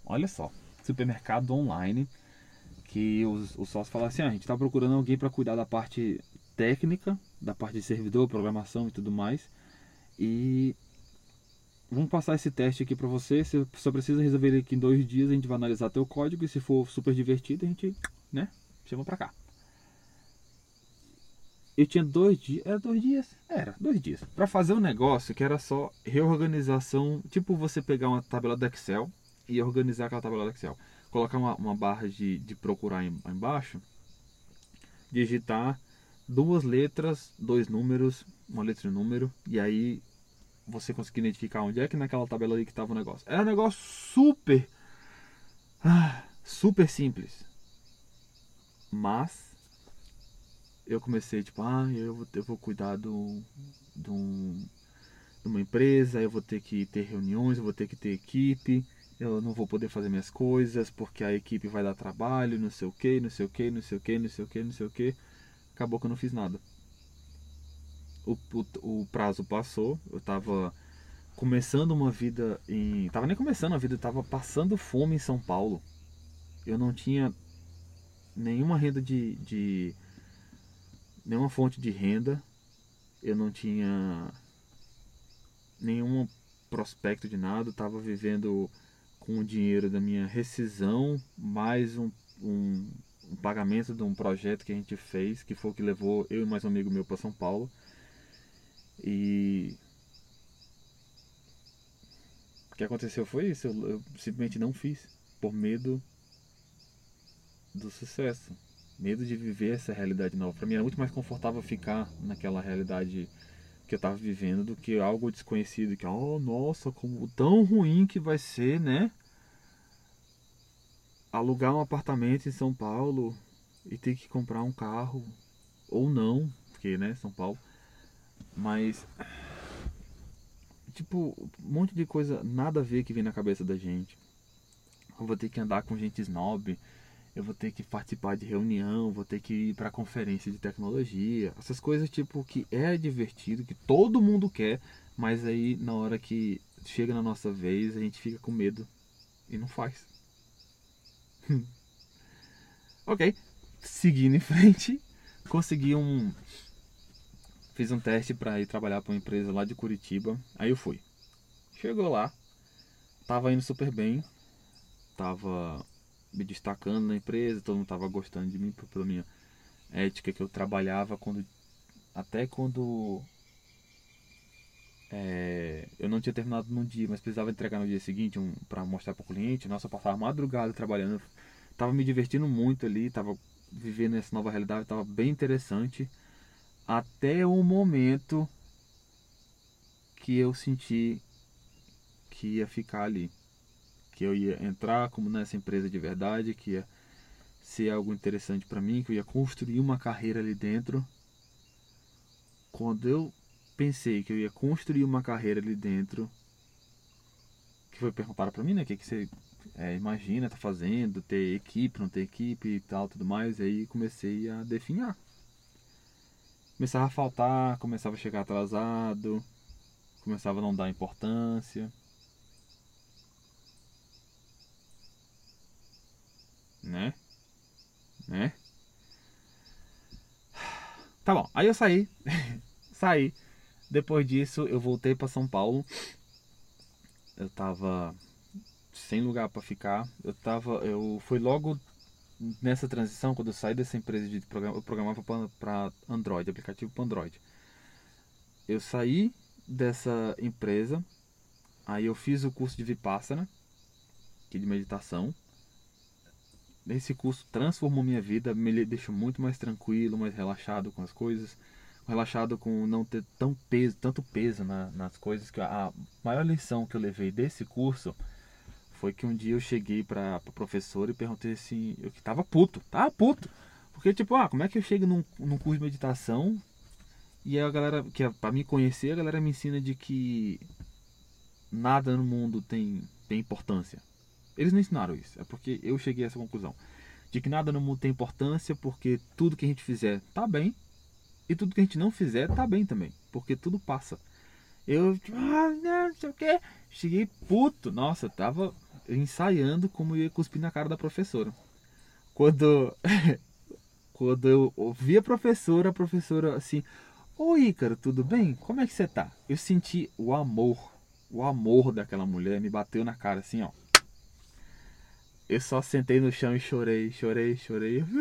Olha só, supermercado online que os, os sócios falam assim, ah, a gente está procurando alguém para cuidar da parte técnica, da parte de servidor, programação e tudo mais. E vamos passar esse teste aqui para você. Você só precisa resolver ele aqui em dois dias. A gente vai analisar teu código e se for super divertido, a gente, né, chama para cá eu tinha dois dias, era dois dias? Era, dois dias. Para fazer um negócio que era só reorganização, tipo você pegar uma tabela do Excel e organizar aquela tabela do Excel. Colocar uma, uma barra de, de procurar em, embaixo, digitar duas letras, dois números, uma letra e um número, e aí você conseguir identificar onde é que naquela tabela ali que estava o negócio. Era um negócio super, ah, super simples. Mas eu comecei, tipo, ah, eu eu vou cuidar do, de uma empresa, eu vou ter que ter reuniões, eu vou ter que ter equipe, eu não vou poder fazer minhas coisas porque a equipe vai dar trabalho, não sei o que, não sei o que, não sei o que, não sei o que, não sei o que. Acabou que eu não fiz nada. O, o, o prazo passou, eu tava começando uma vida em. Tava nem começando a vida, eu tava passando fome em São Paulo. Eu não tinha nenhuma renda de, de nenhuma fonte de renda, eu não tinha nenhum prospecto de nada, estava vivendo com o dinheiro da minha rescisão, mais um, um, um, pagamento de um projeto que a gente fez, que foi o que levou eu e mais um amigo meu para São Paulo. E o que aconteceu foi isso, eu, eu simplesmente não fiz, por medo do sucesso medo de viver essa realidade nova. Para mim era muito mais confortável ficar naquela realidade que eu estava vivendo do que algo desconhecido, que oh, nossa, como tão ruim que vai ser, né? Alugar um apartamento em São Paulo e ter que comprar um carro ou não, porque, né, São Paulo. Mas tipo, um monte de coisa nada a ver que vem na cabeça da gente. Eu vou ter que andar com gente snob eu vou ter que participar de reunião, vou ter que ir para conferência de tecnologia, essas coisas tipo que é divertido, que todo mundo quer, mas aí na hora que chega na nossa vez a gente fica com medo e não faz. [laughs] ok, seguindo em frente, [laughs] consegui um fiz um teste para ir trabalhar para uma empresa lá de Curitiba, aí eu fui. Chegou lá, tava indo super bem, tava me destacando na empresa, todo mundo estava gostando de mim pela minha ética que eu trabalhava quando até quando é, eu não tinha terminado num dia, mas precisava entregar no dia seguinte um, para mostrar para o cliente. Nossa, eu passava madrugada trabalhando, estava me divertindo muito ali, estava vivendo essa nova realidade, estava bem interessante até o momento que eu senti que ia ficar ali que eu ia entrar como nessa empresa de verdade, que ia ser algo interessante para mim, que eu ia construir uma carreira ali dentro. Quando eu pensei que eu ia construir uma carreira ali dentro, que foi perguntado para mim, né? O que, que você é, imagina, tá fazendo, ter equipe, não ter equipe e tal, tudo mais. E aí comecei a definhar. Começava a faltar, começava a chegar atrasado, começava a não dar importância. Né? Né? Tá bom, aí eu saí. [laughs] saí. Depois disso, eu voltei para São Paulo. Eu tava sem lugar para ficar. Eu tava, eu fui logo nessa transição quando eu saí dessa empresa de programa, eu programava para Android, aplicativo para Android. Eu saí dessa empresa, aí eu fiz o curso de Vipassana, que é de meditação. Esse curso transformou minha vida, me deixou muito mais tranquilo, mais relaxado com as coisas, relaxado com não ter tão peso, tanto peso na, nas coisas. Que a maior lição que eu levei desse curso foi que um dia eu cheguei pra, pra professora e perguntei assim, eu que tava puto, tava puto. Porque, tipo, ah, como é que eu chego num, num curso de meditação e a galera, que é pra me conhecer, a galera me ensina de que nada no mundo tem, tem importância. Eles não ensinaram isso, é porque eu cheguei a essa conclusão. De que nada no mundo tem importância porque tudo que a gente fizer tá bem e tudo que a gente não fizer tá bem também, porque tudo passa. Eu, tipo, ah, não sei o que. Cheguei puto. Nossa, eu tava ensaiando como ia cuspir na cara da professora. Quando, [laughs] quando eu ouvi a professora, a professora assim, Ô Ícaro, tudo bem? Como é que você tá? Eu senti o amor, o amor daquela mulher me bateu na cara assim, ó. Eu só sentei no chão e chorei, chorei, chorei. [laughs]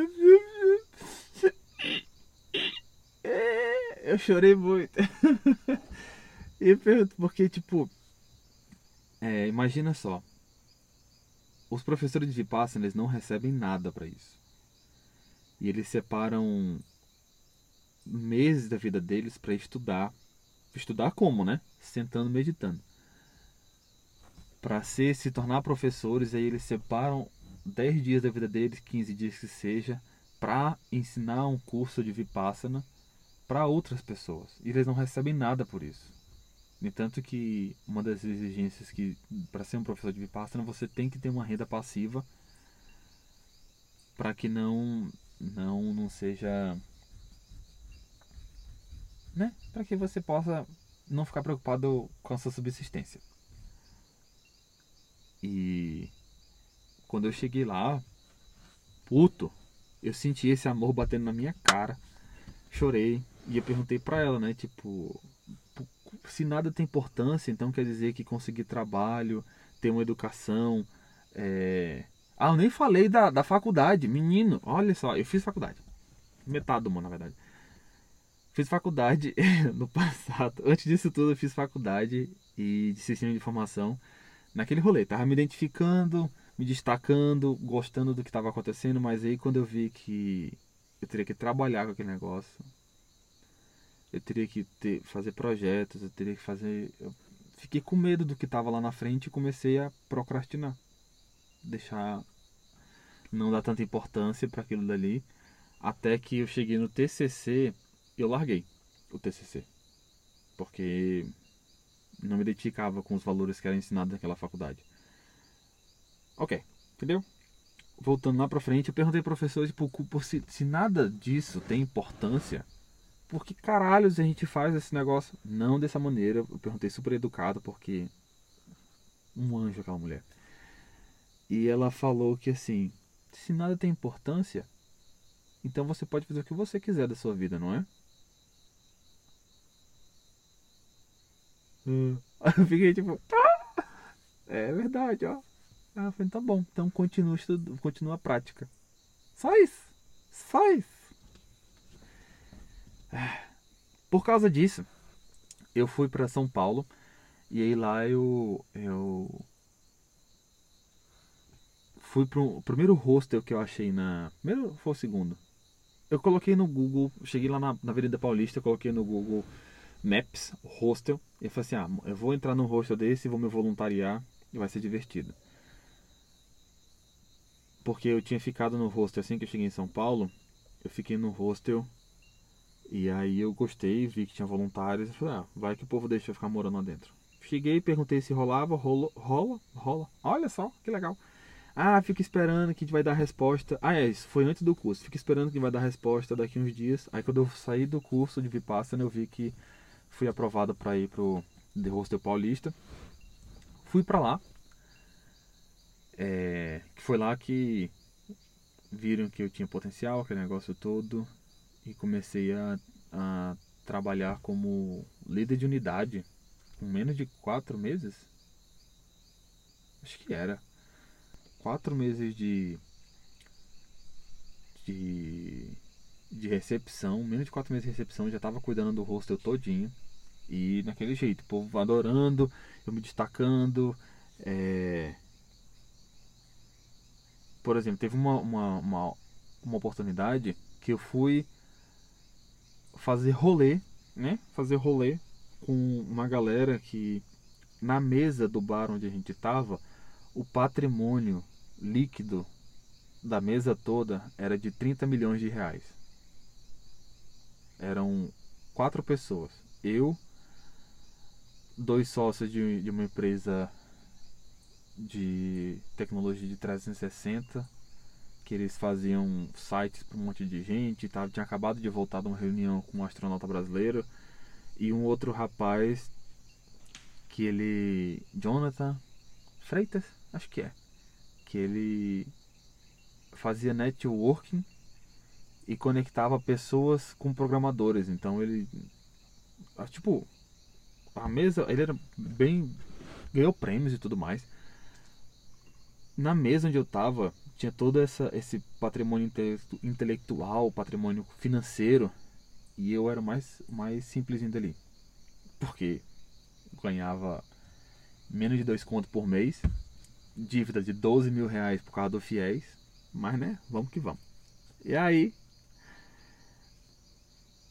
Eu chorei muito. [laughs] E pergunto, porque, tipo, é, imagina só, os professores de Vipassana, eles não recebem nada para isso. E eles separam meses da vida deles para estudar. Estudar como, né? Sentando, meditando. Para se tornar professores, aí eles separam 10 dias da vida deles, 15 dias que seja, para ensinar um curso de Vipassana para outras pessoas. E eles não recebem nada por isso. No entanto que uma das exigências que para ser um professor de Vipassana você tem que ter uma renda passiva para que não não não seja né? Para que você possa não ficar preocupado com a sua subsistência. E quando eu cheguei lá, puto, eu senti esse amor batendo na minha cara. Chorei e eu perguntei para ela, né, tipo, se nada tem importância, então quer dizer que conseguir trabalho, ter uma educação. É... Ah, eu nem falei da, da faculdade. Menino, olha só, eu fiz faculdade. Metade do mundo, na verdade. Fiz faculdade [laughs] no passado. Antes disso tudo, eu fiz faculdade e de sistema de informação naquele rolê. Tava me identificando, me destacando, gostando do que estava acontecendo, mas aí quando eu vi que eu teria que trabalhar com aquele negócio, eu teria que ter, fazer projetos, eu teria que fazer. Eu fiquei com medo do que estava lá na frente e comecei a procrastinar. Deixar. Não dar tanta importância para aquilo dali. Até que eu cheguei no TCC eu larguei o TCC. Porque não me identificava com os valores que eram ensinados naquela faculdade. Ok, entendeu? Voltando lá pra frente, eu perguntei ao professor tipo, se, se nada disso tem importância, por que caralhos a gente faz esse negócio? Não dessa maneira. Eu perguntei super educado, porque. Um anjo aquela mulher. E ela falou que assim: se nada tem importância, então você pode fazer o que você quiser da sua vida, não é? Hum. [laughs] Eu fiquei tipo, ah, é verdade, ó. Ela falou, tá bom, então continua, estudo, continua a prática. Só isso. Só isso. Por causa disso, eu fui para São Paulo e aí lá eu eu fui pro primeiro hostel que eu achei na primeiro foi o segundo. Eu coloquei no Google, cheguei lá na, na Avenida Paulista, coloquei no Google Maps hostel e falei assim, ah, eu vou entrar num hostel desse, vou me voluntariar e vai ser divertido. Porque eu tinha ficado no hostel assim que eu cheguei em São Paulo, eu fiquei no hostel e aí eu gostei, vi que tinha voluntários e falei, ah, vai que o povo deixa eu ficar morando lá dentro. Cheguei, perguntei se rolava, rola, rola, rola. Olha só, que legal. Ah, fica esperando que a gente vai dar a resposta. Ah, é isso, foi antes do curso. Fica esperando que vai dar a resposta daqui uns dias. Aí quando eu saí do curso de Vipassana, eu vi que fui aprovado para ir pro The Hostel Paulista. Fui para lá. É, foi lá que viram que eu tinha potencial, aquele negócio todo. E comecei a, a trabalhar como líder de unidade com menos de quatro meses. Acho que era. Quatro meses de. de. de recepção. Menos de quatro meses de recepção. Já tava cuidando do hostel todinho. E naquele jeito, o povo adorando, eu me destacando. É... Por exemplo, teve uma, uma, uma, uma oportunidade que eu fui fazer rolê, né? Fazer rolê com uma galera que na mesa do bar onde a gente estava, o patrimônio líquido da mesa toda era de 30 milhões de reais. Eram quatro pessoas. Eu, dois sócios de, de uma empresa de tecnologia de 360, que eles faziam sites para um monte de gente, tava, tinha acabado de voltar de uma reunião com um astronauta brasileiro e um outro rapaz que ele. Jonathan Freitas? Acho que é. Que ele fazia networking e conectava pessoas com programadores. Então ele. Ah, tipo, a mesa. Ele era bem. ganhou prêmios e tudo mais. Na mesa onde eu tava, tinha todo essa, esse patrimônio intelectual, patrimônio financeiro e eu era mais, mais simplesinho dali. Porque ganhava menos de dois contos por mês, dívida de 12 mil reais por causa do fiéis, mas né, vamos que vamos. E aí,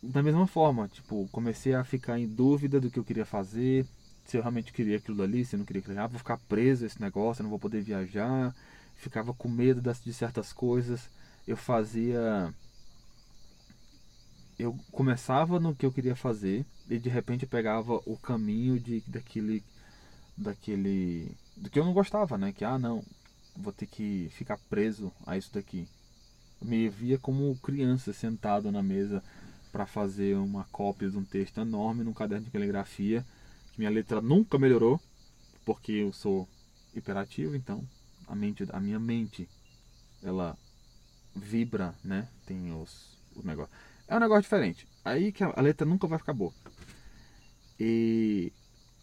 da mesma forma, tipo, comecei a ficar em dúvida do que eu queria fazer, se eu realmente queria aquilo dali, se eu não queria aquilo, ah, vou ficar preso a esse negócio, eu não vou poder viajar, ficava com medo de certas coisas, eu fazia eu começava no que eu queria fazer e de repente pegava o caminho de daquele daquele do que eu não gostava, né? Que ah, não, vou ter que ficar preso a isso daqui. Eu me via como criança sentado na mesa para fazer uma cópia de um texto enorme num caderno de caligrafia. Minha letra nunca melhorou porque eu sou hiperativo, então a mente, a minha mente, ela vibra, né? Tem os, os negócios. É um negócio diferente. Aí que a letra nunca vai ficar boa. E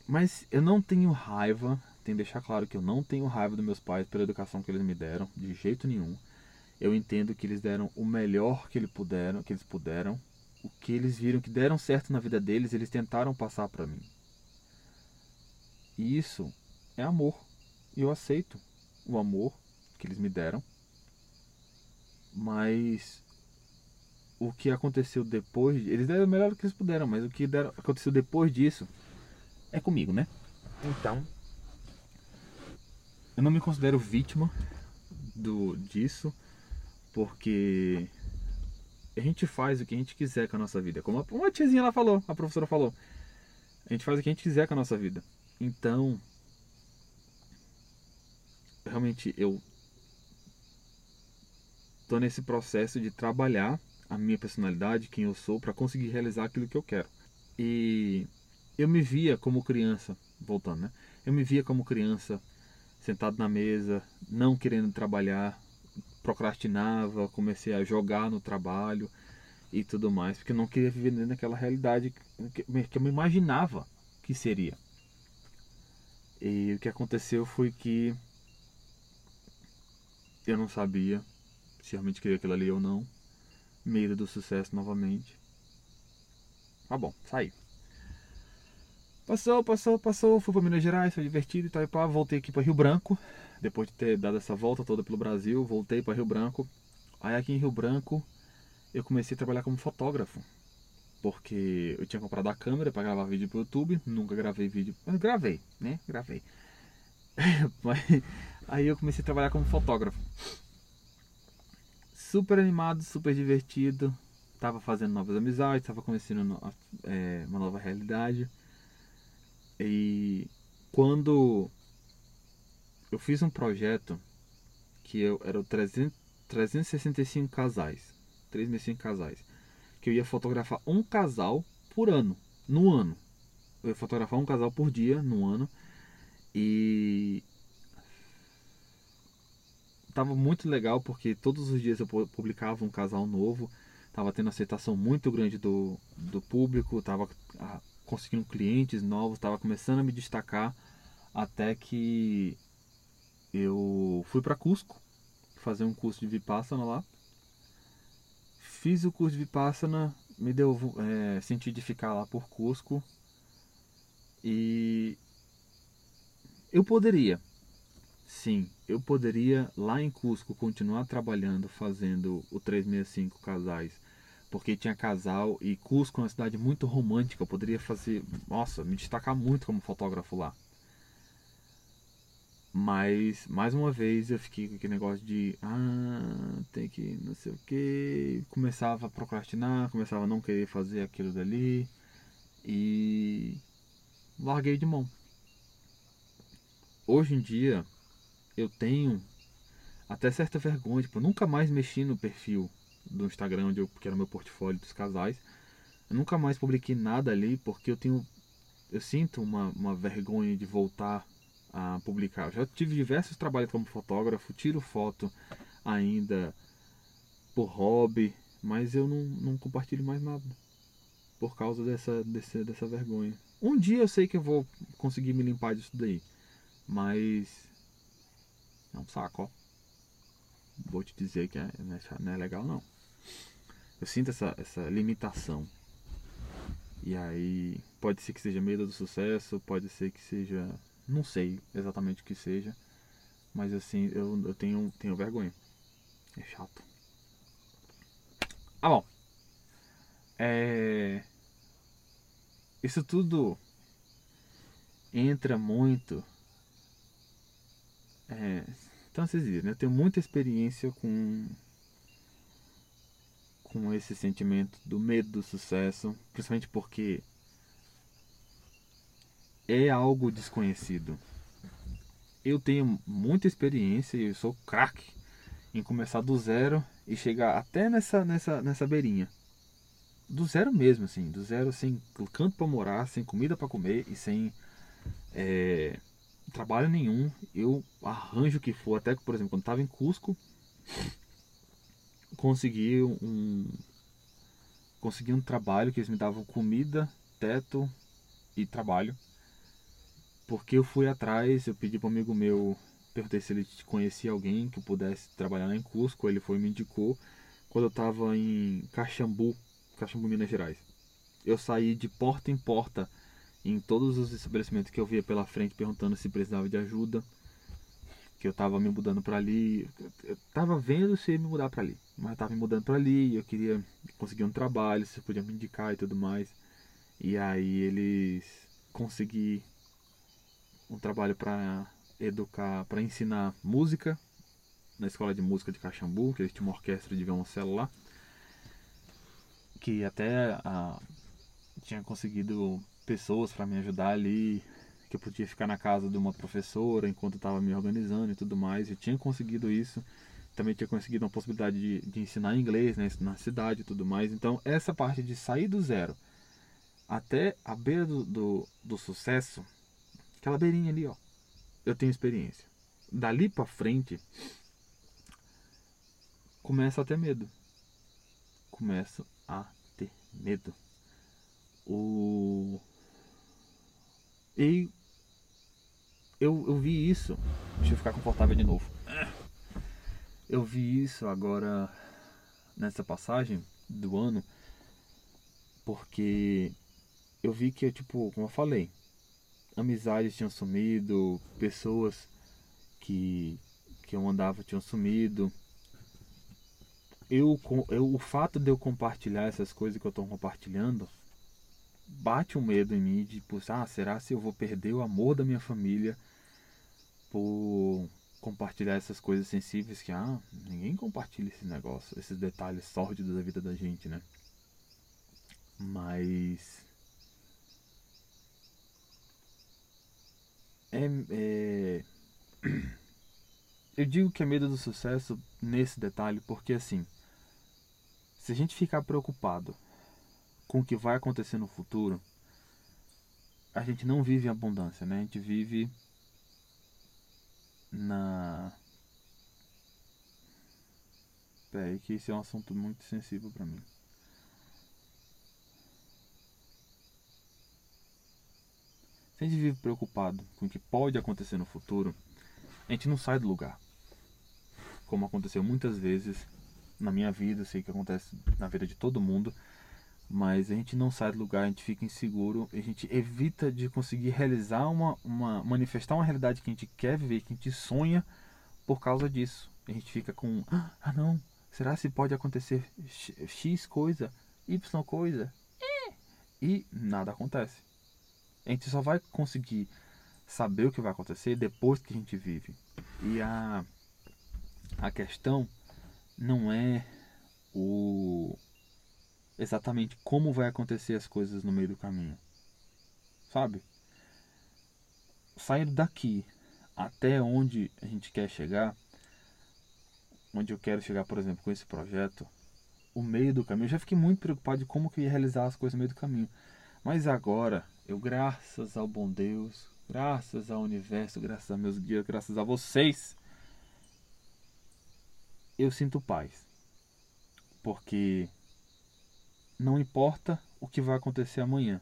mas eu não tenho raiva, tenho que deixar claro que eu não tenho raiva dos meus pais pela educação que eles me deram, de jeito nenhum. Eu entendo que eles deram o melhor que eles puderam, que eles puderam. O que eles viram que deram certo na vida deles, eles tentaram passar para mim. E isso é amor. E eu aceito o amor que eles me deram. Mas o que aconteceu depois. Eles deram o melhor que eles puderam, mas o que deram, aconteceu depois disso é comigo, né? Então. Eu não me considero vítima do disso, porque a gente faz o que a gente quiser com a nossa vida. Como uma tiazinha lá falou, a professora falou. A gente faz o que a gente quiser com a nossa vida. Então. Realmente eu tô nesse processo de trabalhar a minha personalidade, quem eu sou, para conseguir realizar aquilo que eu quero. E eu me via como criança, voltando, né? Eu me via como criança, sentado na mesa, não querendo trabalhar, procrastinava, comecei a jogar no trabalho e tudo mais, porque eu não queria viver naquela realidade que eu me imaginava que seria. E o que aconteceu foi que eu não sabia se realmente queria aquilo ali ou não medo do sucesso novamente. Tá bom, saí. Passou, passou, passou, fui para Minas Gerais, foi divertido e tal, e pá, voltei aqui para Rio Branco, depois de ter dado essa volta toda pelo Brasil, voltei para Rio Branco. Aí aqui em Rio Branco eu comecei a trabalhar como fotógrafo, porque eu tinha comprado a câmera para gravar vídeo pro YouTube, nunca gravei vídeo, mas gravei, né? Gravei. [laughs] aí eu comecei a trabalhar como fotógrafo super animado, super divertido. Tava fazendo novas amizades, tava conhecendo é, uma nova realidade. E quando eu fiz um projeto que eu era o 300, 365 casais, 365 casais, que eu ia fotografar um casal por ano, no ano. Eu ia fotografar um casal por dia no ano e tava muito legal porque todos os dias eu publicava um casal novo, tava tendo aceitação muito grande do, do público, tava ah, conseguindo clientes novos, tava começando a me destacar até que eu fui para Cusco fazer um curso de Vipassana lá. Fiz o curso de Vipassana, me deu é, sentido de ficar lá por Cusco. E eu poderia, sim, eu poderia lá em Cusco continuar trabalhando fazendo o 365 casais, porque tinha casal e Cusco é uma cidade muito romântica, eu poderia fazer, nossa, me destacar muito como fotógrafo lá. Mas, mais uma vez, eu fiquei com aquele negócio de, ah, tem que não sei o que. Começava a procrastinar, começava a não querer fazer aquilo dali. E larguei de mão. Hoje em dia, eu tenho até certa vergonha. Tipo, eu nunca mais mexi no perfil do Instagram, onde eu, que era meu portfólio dos casais. Eu nunca mais publiquei nada ali porque eu tenho. Eu sinto uma, uma vergonha de voltar a publicar. Já tive diversos trabalhos como fotógrafo, tiro foto ainda por hobby, mas eu não, não compartilho mais nada por causa dessa, dessa, dessa vergonha. Um dia eu sei que eu vou conseguir me limpar disso daí, mas é um saco, ó. Vou te dizer que é, não é legal não. Eu sinto essa, essa limitação. E aí, pode ser que seja medo do sucesso, pode ser que seja não sei exatamente o que seja, mas assim, eu, eu tenho, tenho vergonha. É chato. Ah, bom. É... Isso tudo entra muito. É... Então vocês viram, né? eu tenho muita experiência com com esse sentimento do medo do sucesso, principalmente porque é algo desconhecido. Eu tenho muita experiência e eu sou craque em começar do zero e chegar até nessa, nessa, nessa beirinha. Do zero mesmo, assim, do zero sem canto para morar, sem comida para comer e sem é, trabalho nenhum. Eu arranjo o que for, até que, por exemplo, quando estava em Cusco, consegui um consegui um trabalho que eles me davam comida, teto e trabalho porque eu fui atrás, eu pedi para um amigo meu, perguntei se ele conhecia alguém que pudesse trabalhar lá em Cusco, ele foi e me indicou quando eu estava em Caxambu, Caxambu, Minas Gerais. Eu saí de porta em porta em todos os estabelecimentos que eu via pela frente perguntando se precisava de ajuda, que eu estava me mudando para ali, eu estava vendo se ia me mudar para ali, mas estava me mudando para ali, eu queria conseguir um trabalho, se podia me indicar e tudo mais. E aí eles consegui um trabalho para educar, para ensinar música na escola de música de Caxambu, que eles tinham uma orquestra de violoncelo lá, que até a, tinha conseguido pessoas para me ajudar ali, que eu podia ficar na casa de uma professora enquanto estava me organizando e tudo mais. Eu tinha conseguido isso. Também tinha conseguido uma possibilidade de, de ensinar inglês né, na cidade e tudo mais. Então, essa parte de sair do zero até a beira do, do, do sucesso Aquela beirinha ali, ó. Eu tenho experiência. Dali para frente, começa a ter medo. Começo a ter medo. O e eu, eu vi isso. Deixa eu ficar confortável de novo. Eu vi isso agora nessa passagem do ano porque eu vi que tipo, como eu falei, amizades tinham sumido, pessoas que, que eu andava tinham sumido. Eu, eu, o fato de eu compartilhar essas coisas que eu estou compartilhando bate um medo em mim de, tipo, ah, será se eu vou perder o amor da minha família por compartilhar essas coisas sensíveis que, ah, ninguém compartilha esse negócio, esses detalhes sórdidos da vida da gente, né? Mas é, é... [clears throat] Eu digo que é medo do sucesso nesse detalhe porque, assim, se a gente ficar preocupado com o que vai acontecer no futuro, a gente não vive em abundância, né? A gente vive na. Peraí, que esse é um assunto muito sensível para mim. Se a gente vive preocupado com o que pode acontecer no futuro, a gente não sai do lugar. Como aconteceu muitas vezes na minha vida, sei que acontece na vida de todo mundo, mas a gente não sai do lugar, a gente fica inseguro, a gente evita de conseguir realizar uma, uma manifestar uma realidade que a gente quer viver, que a gente sonha por causa disso. A gente fica com, ah não, será se pode acontecer X coisa, Y coisa? E nada acontece. A gente só vai conseguir saber o que vai acontecer depois que a gente vive. E a, a questão não é o exatamente como vai acontecer as coisas no meio do caminho. Sabe? Sair daqui até onde a gente quer chegar, onde eu quero chegar, por exemplo, com esse projeto, o meio do caminho, eu já fiquei muito preocupado de como que eu ia realizar as coisas no meio do caminho. Mas agora, eu graças ao bom Deus, graças ao universo, graças a meus guias, graças a vocês, eu sinto paz. Porque não importa o que vai acontecer amanhã.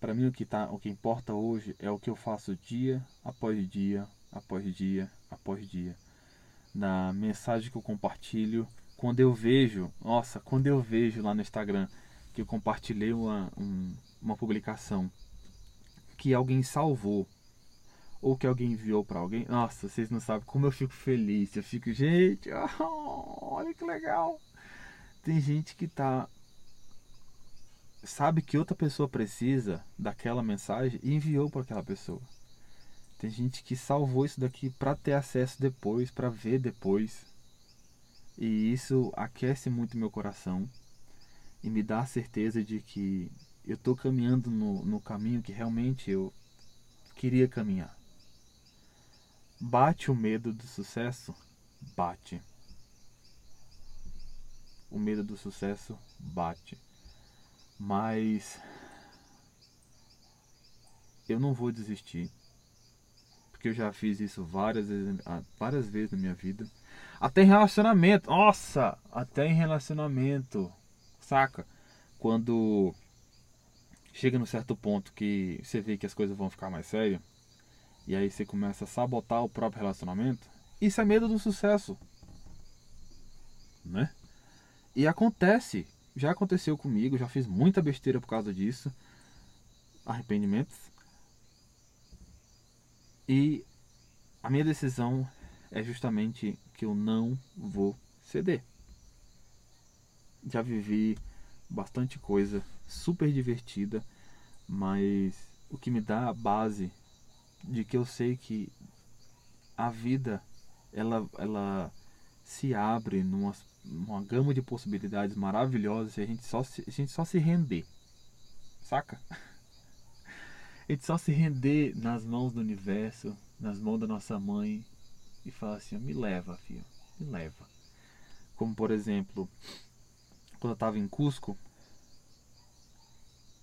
Para mim o que tá, o que importa hoje é o que eu faço dia após dia, após dia, após dia. Na mensagem que eu compartilho, quando eu vejo, nossa, quando eu vejo lá no Instagram que eu compartilhei uma, um, uma publicação que alguém salvou ou que alguém enviou para alguém, nossa, vocês não sabem como eu fico feliz. Eu fico, gente, oh, [laughs] olha que legal. Tem gente que tá sabe que outra pessoa precisa daquela mensagem e enviou para aquela pessoa. Tem gente que salvou isso daqui para ter acesso depois, para ver depois. E isso aquece muito meu coração e me dá a certeza de que eu estou caminhando no, no caminho que realmente eu queria caminhar. Bate o medo do sucesso? Bate. O medo do sucesso bate. Mas eu não vou desistir. Porque eu já fiz isso várias vezes, ah, várias vezes na minha vida. Até em relacionamento. Nossa! Até em relacionamento. Saca? Quando chega num certo ponto que você vê que as coisas vão ficar mais sérias, e aí você começa a sabotar o próprio relacionamento, isso é medo do sucesso. Né? E acontece, já aconteceu comigo, já fiz muita besteira por causa disso. Arrependimentos. E a minha decisão é justamente que eu não vou ceder. Já vivi bastante coisa super divertida, mas o que me dá a base de que eu sei que a vida ela, ela se abre numa, numa gama de possibilidades maravilhosas se a gente só se, a gente só se render. Saca? [laughs] A gente só se render nas mãos do universo, nas mãos da nossa mãe e falar assim: me leva, filho, me leva. Como por exemplo, quando eu estava em Cusco,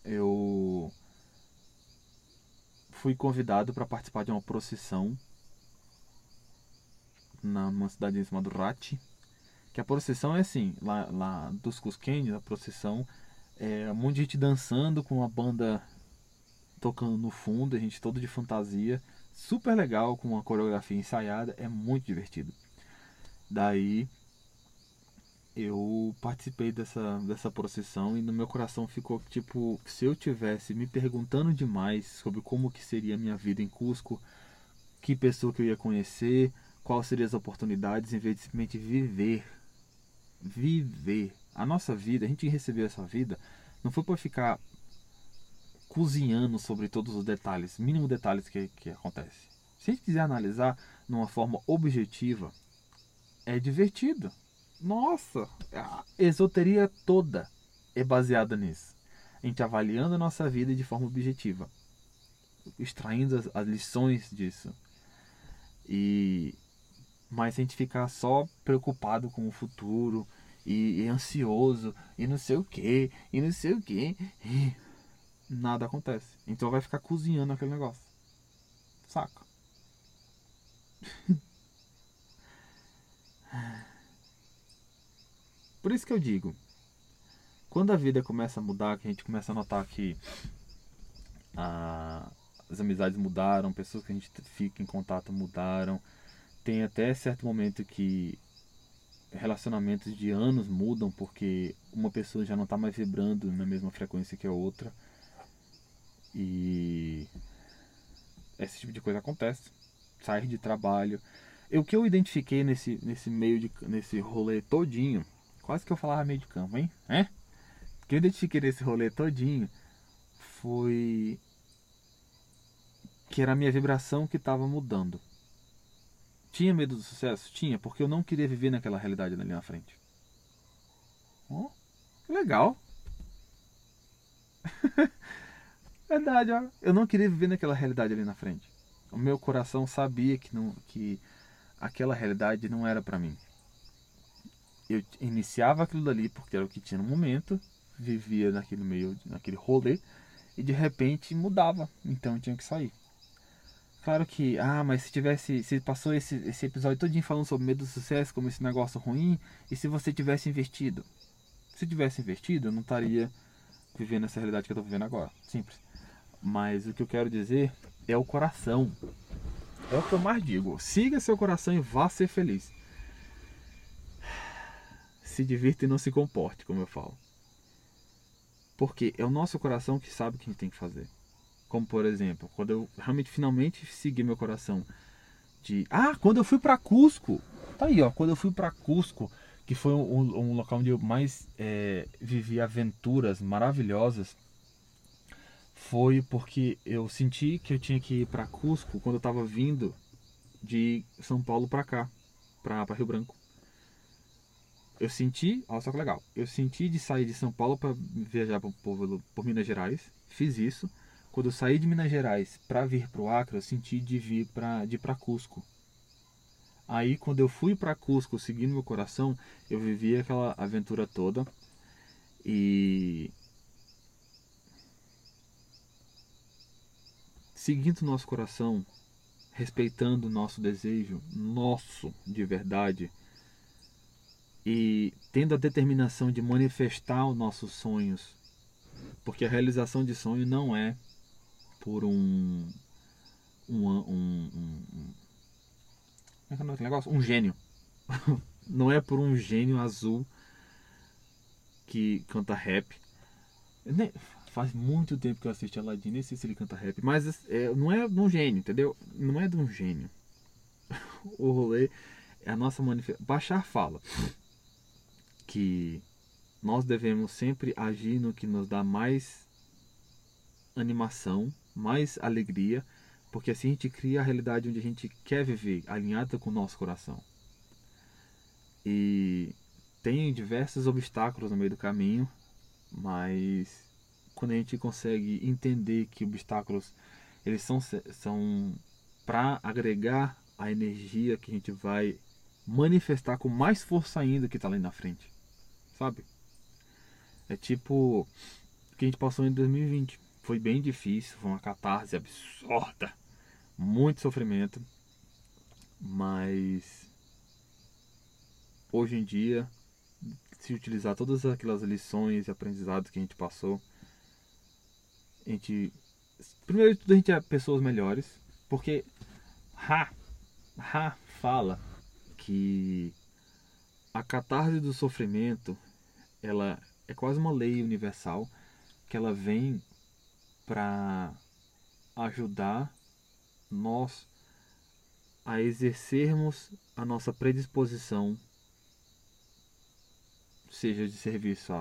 eu fui convidado para participar de uma procissão numa cidade chamada Rati. Que a procissão é assim, lá, lá dos Cusquenes, a procissão é um monte de gente dançando com uma banda tocando no fundo, a gente todo de fantasia, super legal, com uma coreografia ensaiada, é muito divertido. Daí eu participei dessa, dessa procissão e no meu coração ficou tipo, se eu tivesse me perguntando demais sobre como que seria a minha vida em Cusco, que pessoa que eu ia conhecer, quais seriam as oportunidades, em vez de simplesmente viver. Viver. A nossa vida, a gente recebeu essa vida, não foi para ficar cozinhando sobre todos os detalhes, mínimo detalhes que, que acontece. Se a gente quiser analisar numa forma objetiva, é divertido nossa, a esoteria toda é baseada nisso. A gente avaliando a nossa vida de forma objetiva. extraindo as, as lições disso. E mas se a gente ficar só preocupado com o futuro e, e ansioso e não sei o que e não sei o que nada acontece. Então vai ficar cozinhando aquele negócio. Saca? [laughs] Por isso que eu digo, quando a vida começa a mudar, que a gente começa a notar que a, as amizades mudaram, pessoas que a gente fica em contato mudaram, tem até certo momento que relacionamentos de anos mudam porque uma pessoa já não está mais vibrando na mesma frequência que a outra. E esse tipo de coisa acontece. Sair de trabalho. O que eu identifiquei nesse, nesse meio de nesse rolê todinho, quase que eu falava meio de campo, hein? É? O que eu identifiquei nesse rolê todinho foi que era a minha vibração que estava mudando. Tinha medo do sucesso? Tinha, porque eu não queria viver naquela realidade ali na frente. Oh, legal. [laughs] Verdade, ó. Eu não queria viver naquela realidade ali na frente. O meu coração sabia que, não, que aquela realidade não era para mim. Eu iniciava aquilo dali porque era o que tinha no momento, vivia naquele meio, naquele rolê, e de repente mudava. Então eu tinha que sair. Claro que, ah, mas se tivesse, se passou esse, esse episódio todinho falando sobre medo do sucesso, como esse negócio ruim, e se você tivesse investido? Se tivesse investido, eu não estaria vivendo essa realidade que eu estou vivendo agora. Simples. Mas o que eu quero dizer é o coração. É o que eu mais digo. Siga seu coração e vá ser feliz. Se divirta e não se comporte, como eu falo. Porque é o nosso coração que sabe o que a gente tem que fazer. Como por exemplo, quando eu realmente finalmente segui meu coração de ah, quando eu fui para Cusco, tá aí ó, quando eu fui para Cusco, que foi um, um, local onde eu mais é, vivi aventuras maravilhosas, foi porque eu senti que eu tinha que ir para Cusco quando eu estava vindo de São Paulo para cá, para Rio Branco. Eu senti, olha só que legal, eu senti de sair de São Paulo para viajar por, por, por Minas Gerais, fiz isso quando eu saí de Minas Gerais para vir para o Acre, eu senti de vir para de para Cusco. Aí quando eu fui para Cusco, seguindo meu coração, eu vivi aquela aventura toda e seguindo nosso coração, respeitando o nosso desejo, nosso de verdade, e tendo a determinação de manifestar os nossos sonhos, porque a realização de sonho não é por um. Um. um, um, um como é que é o negócio? Um gênio. [laughs] Não é por um gênio azul que canta rap. Nem, faz muito tempo que eu assisti Aladdin, nem sei se ele canta rap, mas é, não é de um gênio, entendeu? Não é de um gênio. [laughs] o rolê é a nossa manifestação. Bachar fala que nós devemos sempre agir no que nos dá mais animação mais alegria, porque assim a gente cria a realidade onde a gente quer viver, alinhada com o nosso coração. E tem diversos obstáculos no meio do caminho, mas quando a gente consegue entender que obstáculos eles são, são para agregar a energia que a gente vai manifestar com mais força ainda que está ali na frente, sabe? É tipo o que a gente passou em 2020 foi bem difícil, foi uma catarse absurda, muito sofrimento, mas hoje em dia, se utilizar todas aquelas lições e aprendizados que a gente passou, a gente, primeiro de tudo, a gente é pessoas melhores, porque Ha, Ha fala que a catarse do sofrimento, ela é quase uma lei universal que ela vem para ajudar nós a exercermos a nossa predisposição, seja de serviço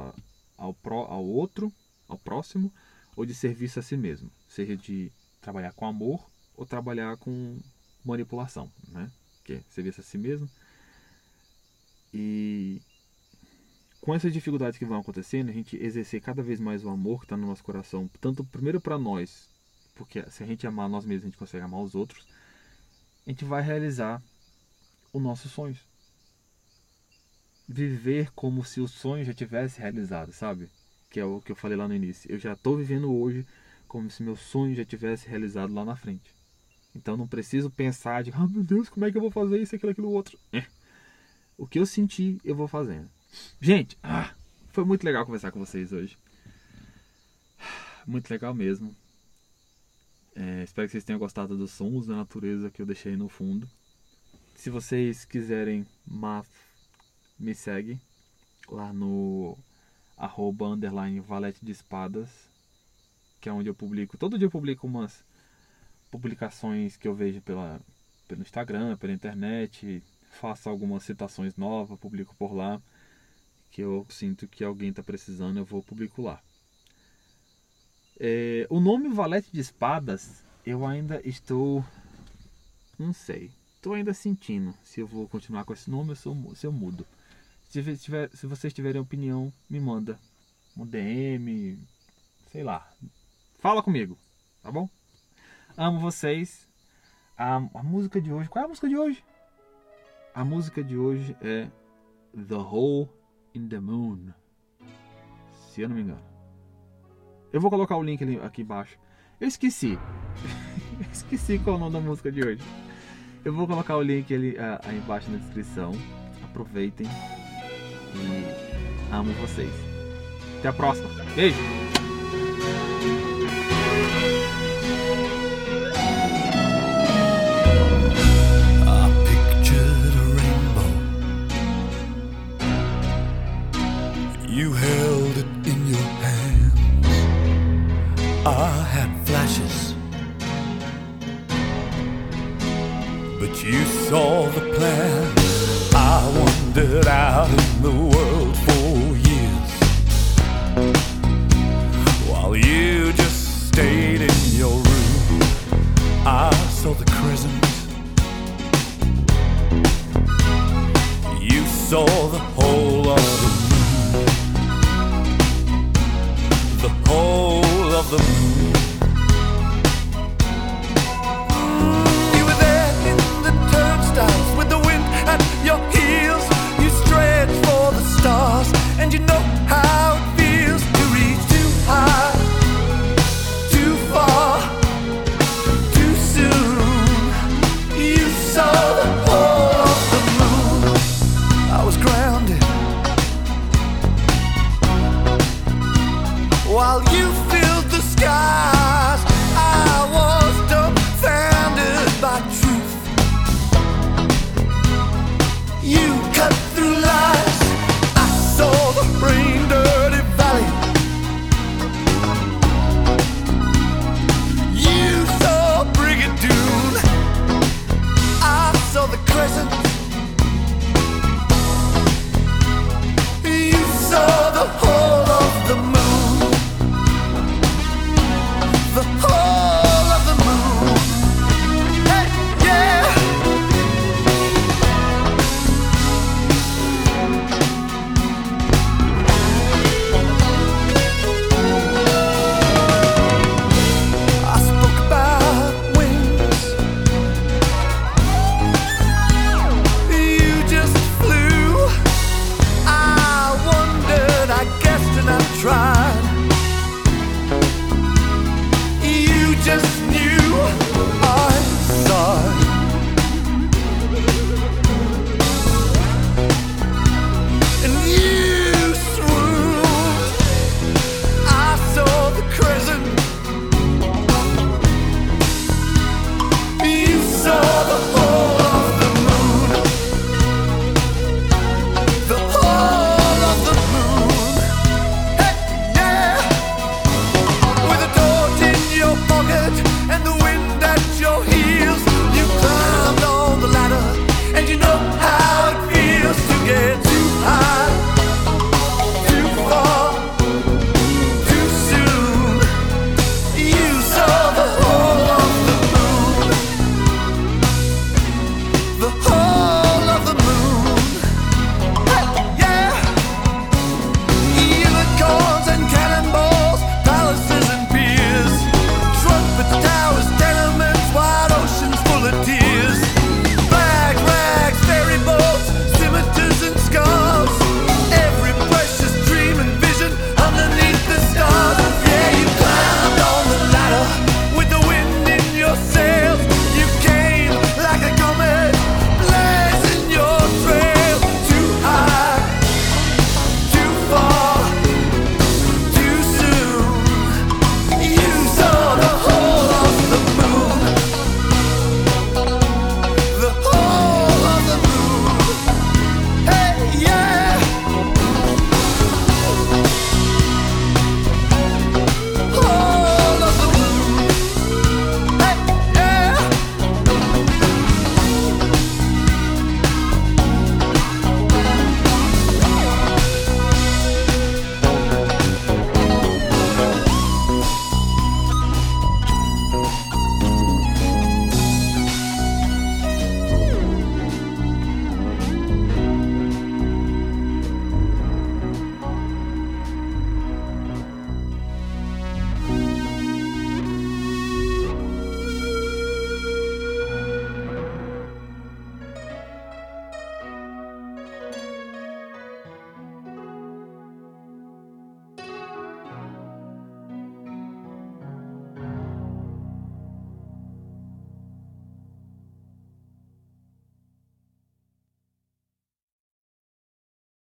ao, pro, ao outro, ao próximo, ou de serviço a si mesmo, seja de trabalhar com amor ou trabalhar com manipulação, né? Que é serviço a si mesmo. E com essas dificuldades que vão acontecendo, a gente exercer cada vez mais o amor que está no nosso coração, tanto primeiro para nós, porque se a gente amar nós mesmos, a gente consegue amar os outros, a gente vai realizar os nossos sonhos. Viver como se o sonho já tivesse realizado, sabe? Que é o que eu falei lá no início. Eu já estou vivendo hoje como se meu sonho já tivesse realizado lá na frente. Então não preciso pensar de, ah meu Deus, como é que eu vou fazer isso, aquilo, aquilo outro. É. O que eu senti, eu vou fazendo. Gente, ah, foi muito legal conversar com vocês hoje. Muito legal mesmo. É, espero que vocês tenham gostado dos sons da natureza que eu deixei no fundo. Se vocês quiserem, me segue lá no arroba underline valete de espadas, que é onde eu publico. Todo dia eu publico umas publicações que eu vejo pela, pelo Instagram, pela internet, faço algumas citações novas, publico por lá, que eu sinto que alguém está precisando, eu vou publico lá. É, o nome Valete de Espadas, eu ainda estou. Não sei. Estou ainda sentindo se eu vou continuar com esse nome ou se eu mudo. Se, tiver, se vocês tiverem opinião, me manda. Um DM, sei lá. Fala comigo, tá bom? Amo vocês. A, a música de hoje. Qual é a música de hoje? A música de hoje é The Hole in the Moon. Se eu não me engano. Eu vou colocar o link aqui embaixo. Eu esqueci. [laughs] esqueci qual é o nome da música de hoje. Eu vou colocar o link ali, uh, aí embaixo na descrição. Aproveitem. E amo vocês. Até a próxima. Beijo! stood out